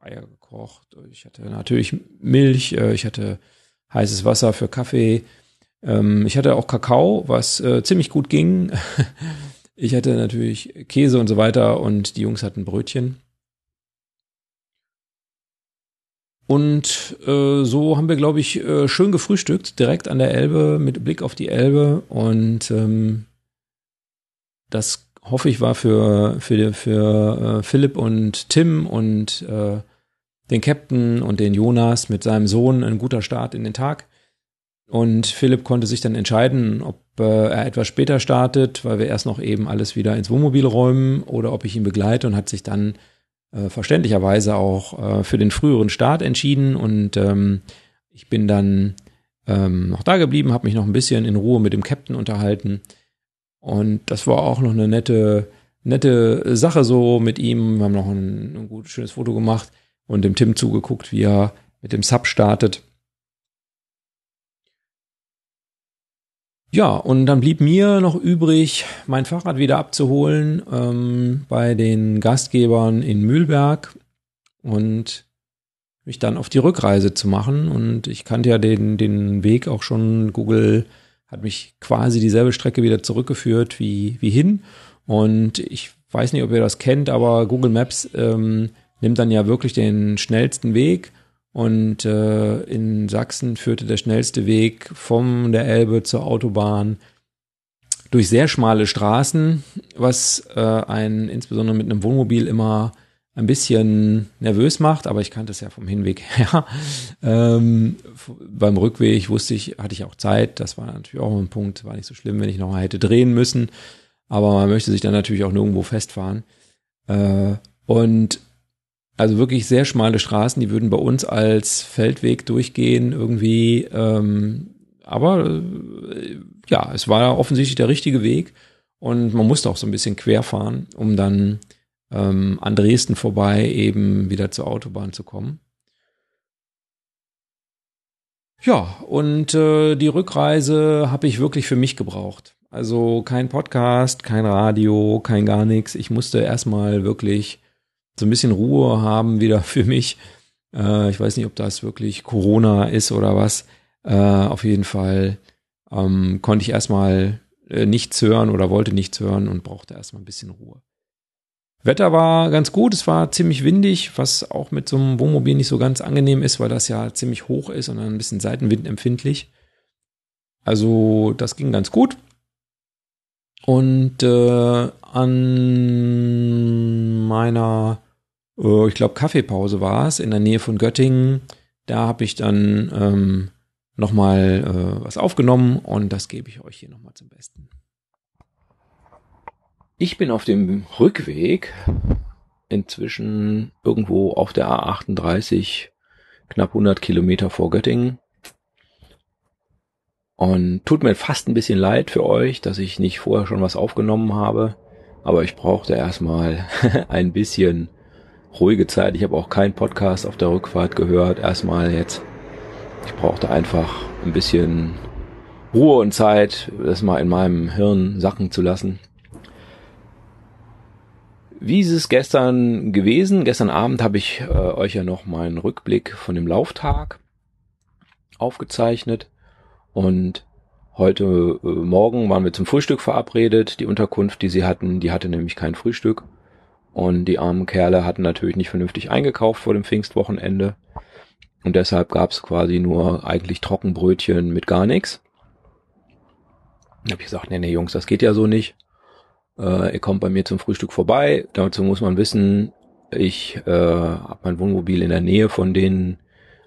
Eier gekocht, ich hatte natürlich Milch, äh, ich hatte heißes Wasser für Kaffee. Ähm, ich hatte auch Kakao, was äh, ziemlich gut ging. Ich hatte natürlich Käse und so weiter und die Jungs hatten Brötchen. Und äh, so haben wir, glaube ich, äh, schön gefrühstückt, direkt an der Elbe, mit Blick auf die Elbe. Und ähm, das hoffe ich, war für, für, für äh, Philipp und Tim und äh, den Captain und den Jonas mit seinem Sohn ein guter Start in den Tag. Und Philipp konnte sich dann entscheiden, ob äh, er etwas später startet, weil wir erst noch eben alles wieder ins Wohnmobil räumen oder ob ich ihn begleite und hat sich dann äh, verständlicherweise auch äh, für den früheren Start entschieden. Und ähm, ich bin dann ähm, noch da geblieben, habe mich noch ein bisschen in Ruhe mit dem Captain unterhalten und das war auch noch eine nette, nette Sache so mit ihm. Wir haben noch ein, ein gut, schönes Foto gemacht und dem Tim zugeguckt, wie er mit dem Sub startet. Ja, und dann blieb mir noch übrig, mein Fahrrad wieder abzuholen ähm, bei den Gastgebern in Mühlberg und mich dann auf die Rückreise zu machen. Und ich kannte ja den, den Weg auch schon Google hat mich quasi dieselbe Strecke wieder zurückgeführt wie, wie hin. Und ich weiß nicht, ob ihr das kennt, aber Google Maps ähm, nimmt dann ja wirklich den schnellsten Weg. Und äh, in Sachsen führte der schnellste Weg von der Elbe zur Autobahn durch sehr schmale Straßen, was äh, einen insbesondere mit einem Wohnmobil immer ein bisschen nervös macht, aber ich kannte es ja vom Hinweg her. Ähm, beim Rückweg wusste ich, hatte ich auch Zeit. Das war natürlich auch ein Punkt, war nicht so schlimm, wenn ich nochmal hätte drehen müssen. Aber man möchte sich dann natürlich auch nirgendwo festfahren. Äh, und also wirklich sehr schmale Straßen, die würden bei uns als Feldweg durchgehen irgendwie. Ähm, aber äh, ja, es war offensichtlich der richtige Weg und man musste auch so ein bisschen quer fahren, um dann ähm, an Dresden vorbei eben wieder zur Autobahn zu kommen. Ja, und äh, die Rückreise habe ich wirklich für mich gebraucht. Also kein Podcast, kein Radio, kein gar nichts. Ich musste erstmal wirklich so ein bisschen Ruhe haben wieder für mich. Äh, ich weiß nicht, ob das wirklich Corona ist oder was. Äh, auf jeden Fall ähm, konnte ich erstmal äh, nichts hören oder wollte nichts hören und brauchte erstmal ein bisschen Ruhe. Wetter war ganz gut, es war ziemlich windig, was auch mit so einem Wohnmobil nicht so ganz angenehm ist, weil das ja ziemlich hoch ist und dann ein bisschen seitenwindempfindlich. Also das ging ganz gut. Und äh, an meiner, äh, ich glaube, Kaffeepause war es, in der Nähe von Göttingen, da habe ich dann ähm, nochmal äh, was aufgenommen und das gebe ich euch hier nochmal zum Besten. Ich bin auf dem Rückweg inzwischen irgendwo auf der A38 knapp 100 Kilometer vor Göttingen. Und tut mir fast ein bisschen leid für euch, dass ich nicht vorher schon was aufgenommen habe. Aber ich brauchte erstmal ein bisschen ruhige Zeit. Ich habe auch keinen Podcast auf der Rückfahrt gehört. Erstmal jetzt. Ich brauchte einfach ein bisschen Ruhe und Zeit, das mal in meinem Hirn sacken zu lassen. Wie ist es gestern gewesen? Gestern Abend habe ich äh, euch ja noch meinen Rückblick von dem Lauftag aufgezeichnet und heute äh, Morgen waren wir zum Frühstück verabredet. Die Unterkunft, die sie hatten, die hatte nämlich kein Frühstück und die armen Kerle hatten natürlich nicht vernünftig eingekauft vor dem Pfingstwochenende und deshalb gab es quasi nur eigentlich Trockenbrötchen mit gar nichts. Da habe ich gesagt, nee, nee, Jungs, das geht ja so nicht. Äh, ihr kommt bei mir zum Frühstück vorbei. Dazu muss man wissen, ich äh, habe mein Wohnmobil in der Nähe von denen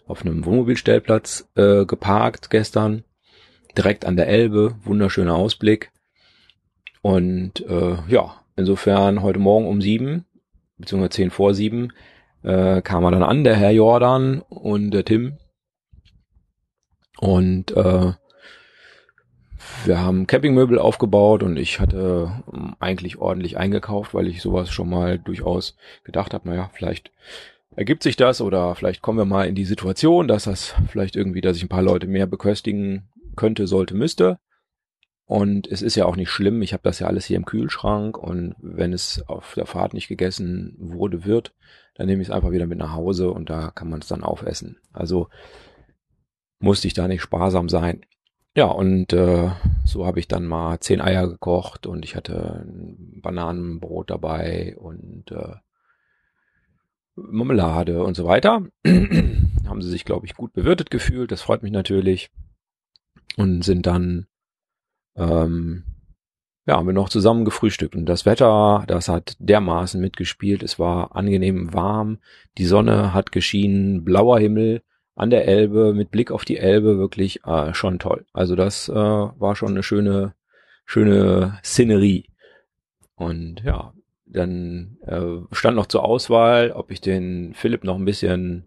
auf einem Wohnmobilstellplatz äh, geparkt gestern. Direkt an der Elbe, wunderschöner Ausblick. Und äh, ja, insofern heute Morgen um sieben, beziehungsweise zehn vor sieben, äh, kam er dann an, der Herr Jordan und der Tim. Und äh, wir haben Campingmöbel aufgebaut und ich hatte ähm, eigentlich ordentlich eingekauft, weil ich sowas schon mal durchaus gedacht habe, naja, vielleicht ergibt sich das oder vielleicht kommen wir mal in die Situation, dass das vielleicht irgendwie, dass ich ein paar Leute mehr beköstigen könnte, sollte, müsste. Und es ist ja auch nicht schlimm, ich habe das ja alles hier im Kühlschrank und wenn es auf der Fahrt nicht gegessen wurde, wird, dann nehme ich es einfach wieder mit nach Hause und da kann man es dann aufessen. Also musste ich da nicht sparsam sein. Ja, und äh, so habe ich dann mal zehn Eier gekocht und ich hatte ein Bananenbrot dabei und äh, Marmelade und so weiter. haben sie sich, glaube ich, gut bewirtet gefühlt. Das freut mich natürlich. Und sind dann, ähm, ja, haben wir noch zusammen gefrühstückt. Und das Wetter, das hat dermaßen mitgespielt. Es war angenehm warm. Die Sonne hat geschienen, blauer Himmel an der Elbe mit Blick auf die Elbe wirklich äh, schon toll. Also das äh, war schon eine schöne, schöne Szenerie. Und ja, dann äh, stand noch zur Auswahl, ob ich den Philipp noch ein bisschen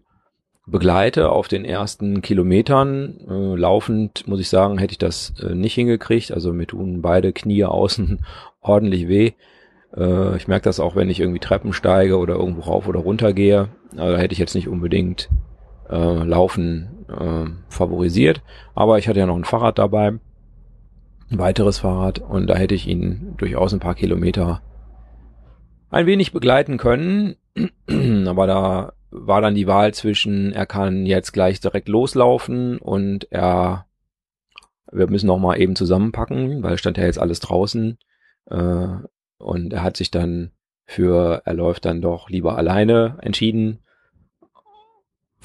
begleite auf den ersten Kilometern. Äh, laufend, muss ich sagen, hätte ich das äh, nicht hingekriegt. Also mir tun beide Knie außen ordentlich weh. Äh, ich merke das auch, wenn ich irgendwie Treppen steige oder irgendwo rauf oder runter gehe. Also da hätte ich jetzt nicht unbedingt äh, Laufen äh, favorisiert. Aber ich hatte ja noch ein Fahrrad dabei, ein weiteres Fahrrad und da hätte ich ihn durchaus ein paar Kilometer ein wenig begleiten können. Aber da war dann die Wahl zwischen, er kann jetzt gleich direkt loslaufen und er, wir müssen noch mal eben zusammenpacken, weil stand ja jetzt alles draußen. Äh, und er hat sich dann für, er läuft dann doch lieber alleine entschieden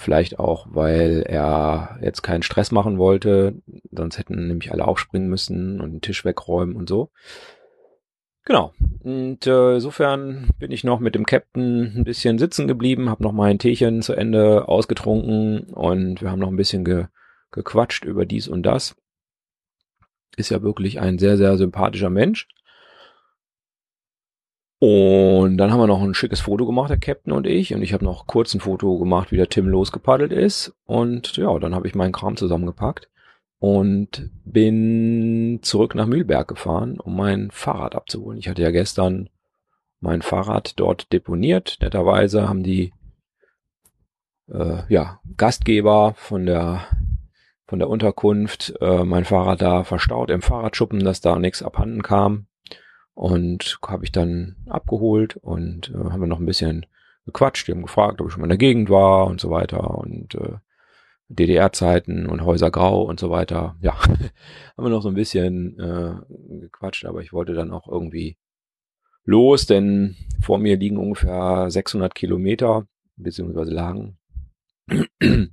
Vielleicht auch, weil er jetzt keinen Stress machen wollte, sonst hätten nämlich alle aufspringen müssen und den Tisch wegräumen und so. Genau. Und äh, insofern bin ich noch mit dem Captain ein bisschen sitzen geblieben, habe noch mein Teechen zu Ende ausgetrunken und wir haben noch ein bisschen ge gequatscht über dies und das. Ist ja wirklich ein sehr, sehr sympathischer Mensch. Und dann haben wir noch ein schickes Foto gemacht, der Captain und ich. Und ich habe noch kurz ein Foto gemacht, wie der Tim losgepaddelt ist. Und ja, dann habe ich meinen Kram zusammengepackt und bin zurück nach Mühlberg gefahren, um mein Fahrrad abzuholen. Ich hatte ja gestern mein Fahrrad dort deponiert. Netterweise haben die äh, ja, Gastgeber von der von der Unterkunft äh, mein Fahrrad da verstaut im Fahrradschuppen, dass da nichts abhanden kam. Und habe ich dann abgeholt und äh, haben wir noch ein bisschen gequatscht. Die haben gefragt, ob ich schon mal in der Gegend war und so weiter und äh, DDR-Zeiten und Häuser Grau und so weiter. Ja, haben wir noch so ein bisschen äh, gequatscht, aber ich wollte dann auch irgendwie los, denn vor mir liegen ungefähr 600 Kilometer, beziehungsweise lagen.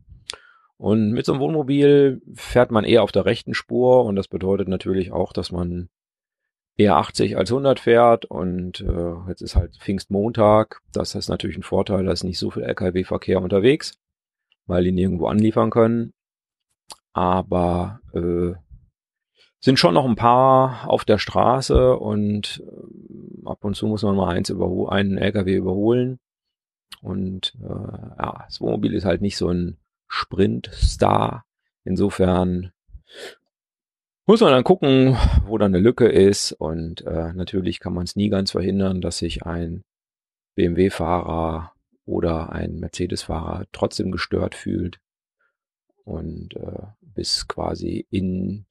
Und mit so einem Wohnmobil fährt man eher auf der rechten Spur und das bedeutet natürlich auch, dass man eher 80 als 100 fährt und äh, jetzt ist halt Pfingstmontag. Das ist natürlich ein Vorteil, da ist nicht so viel LKW-Verkehr unterwegs, weil die nirgendwo anliefern können. Aber äh, sind schon noch ein paar auf der Straße und äh, ab und zu muss man mal eins überholen, einen LKW überholen. Und äh, ja, das Wohnmobil ist halt nicht so ein Sprint-Star. Insofern Muss man dann gucken, wo da eine Lücke ist und äh, natürlich kann man es nie ganz verhindern, dass sich ein BMW-Fahrer oder ein Mercedes-Fahrer trotzdem gestört fühlt und äh, bis quasi in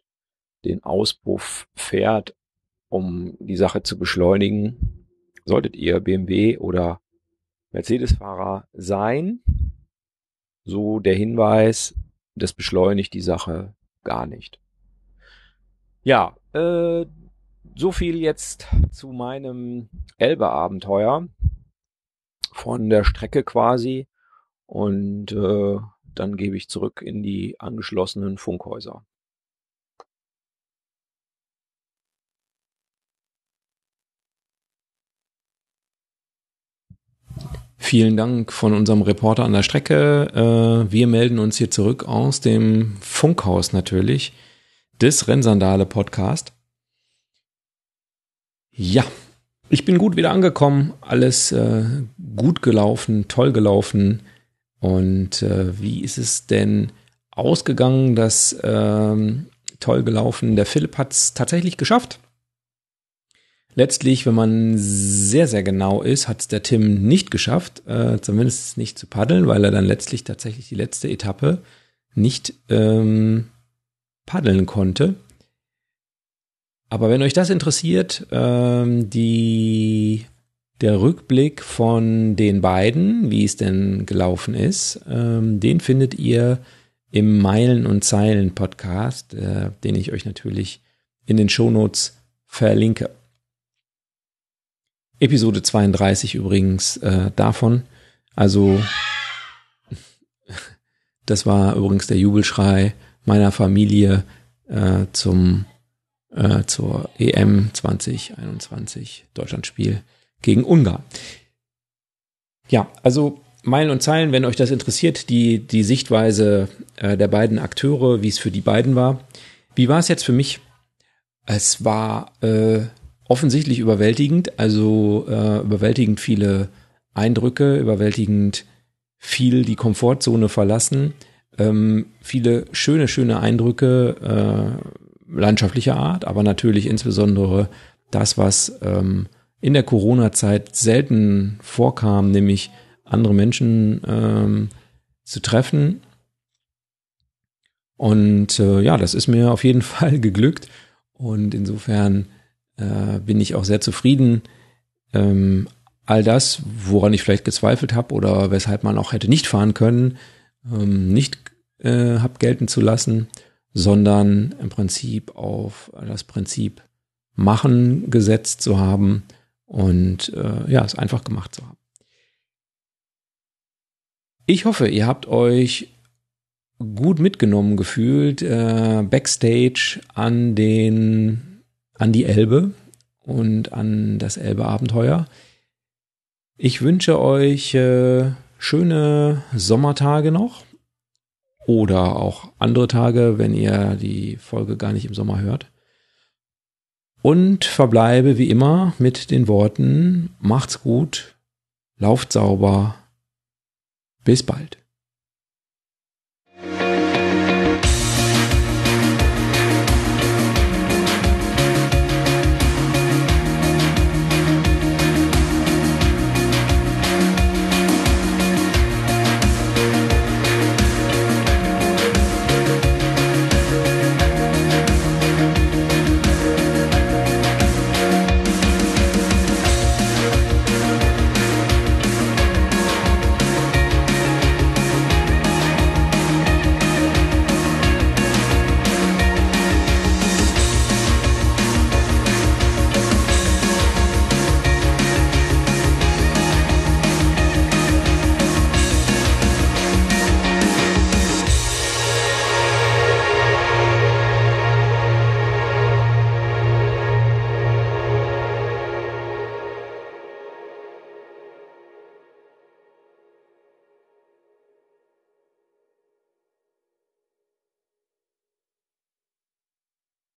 den Auspuff fährt, um die Sache zu beschleunigen. Solltet ihr BMW oder Mercedes-Fahrer sein, so der Hinweis, das beschleunigt die Sache gar nicht. Ja, äh, so viel jetzt zu meinem Elbe-Abenteuer von der Strecke quasi und äh, dann gebe ich zurück in die angeschlossenen Funkhäuser. Vielen Dank von unserem Reporter an der Strecke. Äh, wir melden uns hier zurück aus dem Funkhaus natürlich des Rennsandale Podcast. Ja, ich bin gut wieder angekommen, alles äh, gut gelaufen, toll gelaufen. Und äh, wie ist es denn ausgegangen, das ähm, toll gelaufen? Der Philipp hat es tatsächlich geschafft. Letztlich, wenn man sehr, sehr genau ist, hat es der Tim nicht geschafft, äh, zumindest nicht zu paddeln, weil er dann letztlich tatsächlich die letzte Etappe nicht ähm, paddeln konnte. Aber wenn euch das interessiert, ähm, die, der Rückblick von den beiden, wie es denn gelaufen ist, ähm, den findet ihr im Meilen und Zeilen Podcast, äh, den ich euch natürlich in den Shownotes verlinke. Episode 32 übrigens äh, davon. Also das war übrigens der Jubelschrei meiner Familie äh, zum äh, zur EM 2021 Deutschlandspiel gegen Ungarn. Ja, also Meilen und Zeilen, wenn euch das interessiert, die, die Sichtweise äh, der beiden Akteure, wie es für die beiden war. Wie war es jetzt für mich? Es war äh, offensichtlich überwältigend, also äh, überwältigend viele Eindrücke, überwältigend viel die Komfortzone verlassen, ähm, viele schöne, schöne Eindrücke, äh, landschaftlicher Art, aber natürlich insbesondere das, was ähm, in der Corona-Zeit selten vorkam, nämlich andere Menschen ähm, zu treffen. Und äh, ja, das ist mir auf jeden Fall geglückt. Und insofern äh, bin ich auch sehr zufrieden. Ähm, all das, woran ich vielleicht gezweifelt habe oder weshalb man auch hätte nicht fahren können, ähm, nicht äh, habe gelten zu lassen sondern im Prinzip auf das Prinzip machen gesetzt zu haben und äh, ja, es einfach gemacht zu haben. Ich hoffe, ihr habt euch gut mitgenommen gefühlt äh, backstage an den an die Elbe und an das Elbe-Abenteuer. Ich wünsche euch äh, schöne Sommertage noch oder auch andere Tage, wenn ihr die Folge gar nicht im Sommer hört. Und verbleibe wie immer mit den Worten, macht's gut, lauft sauber, bis bald.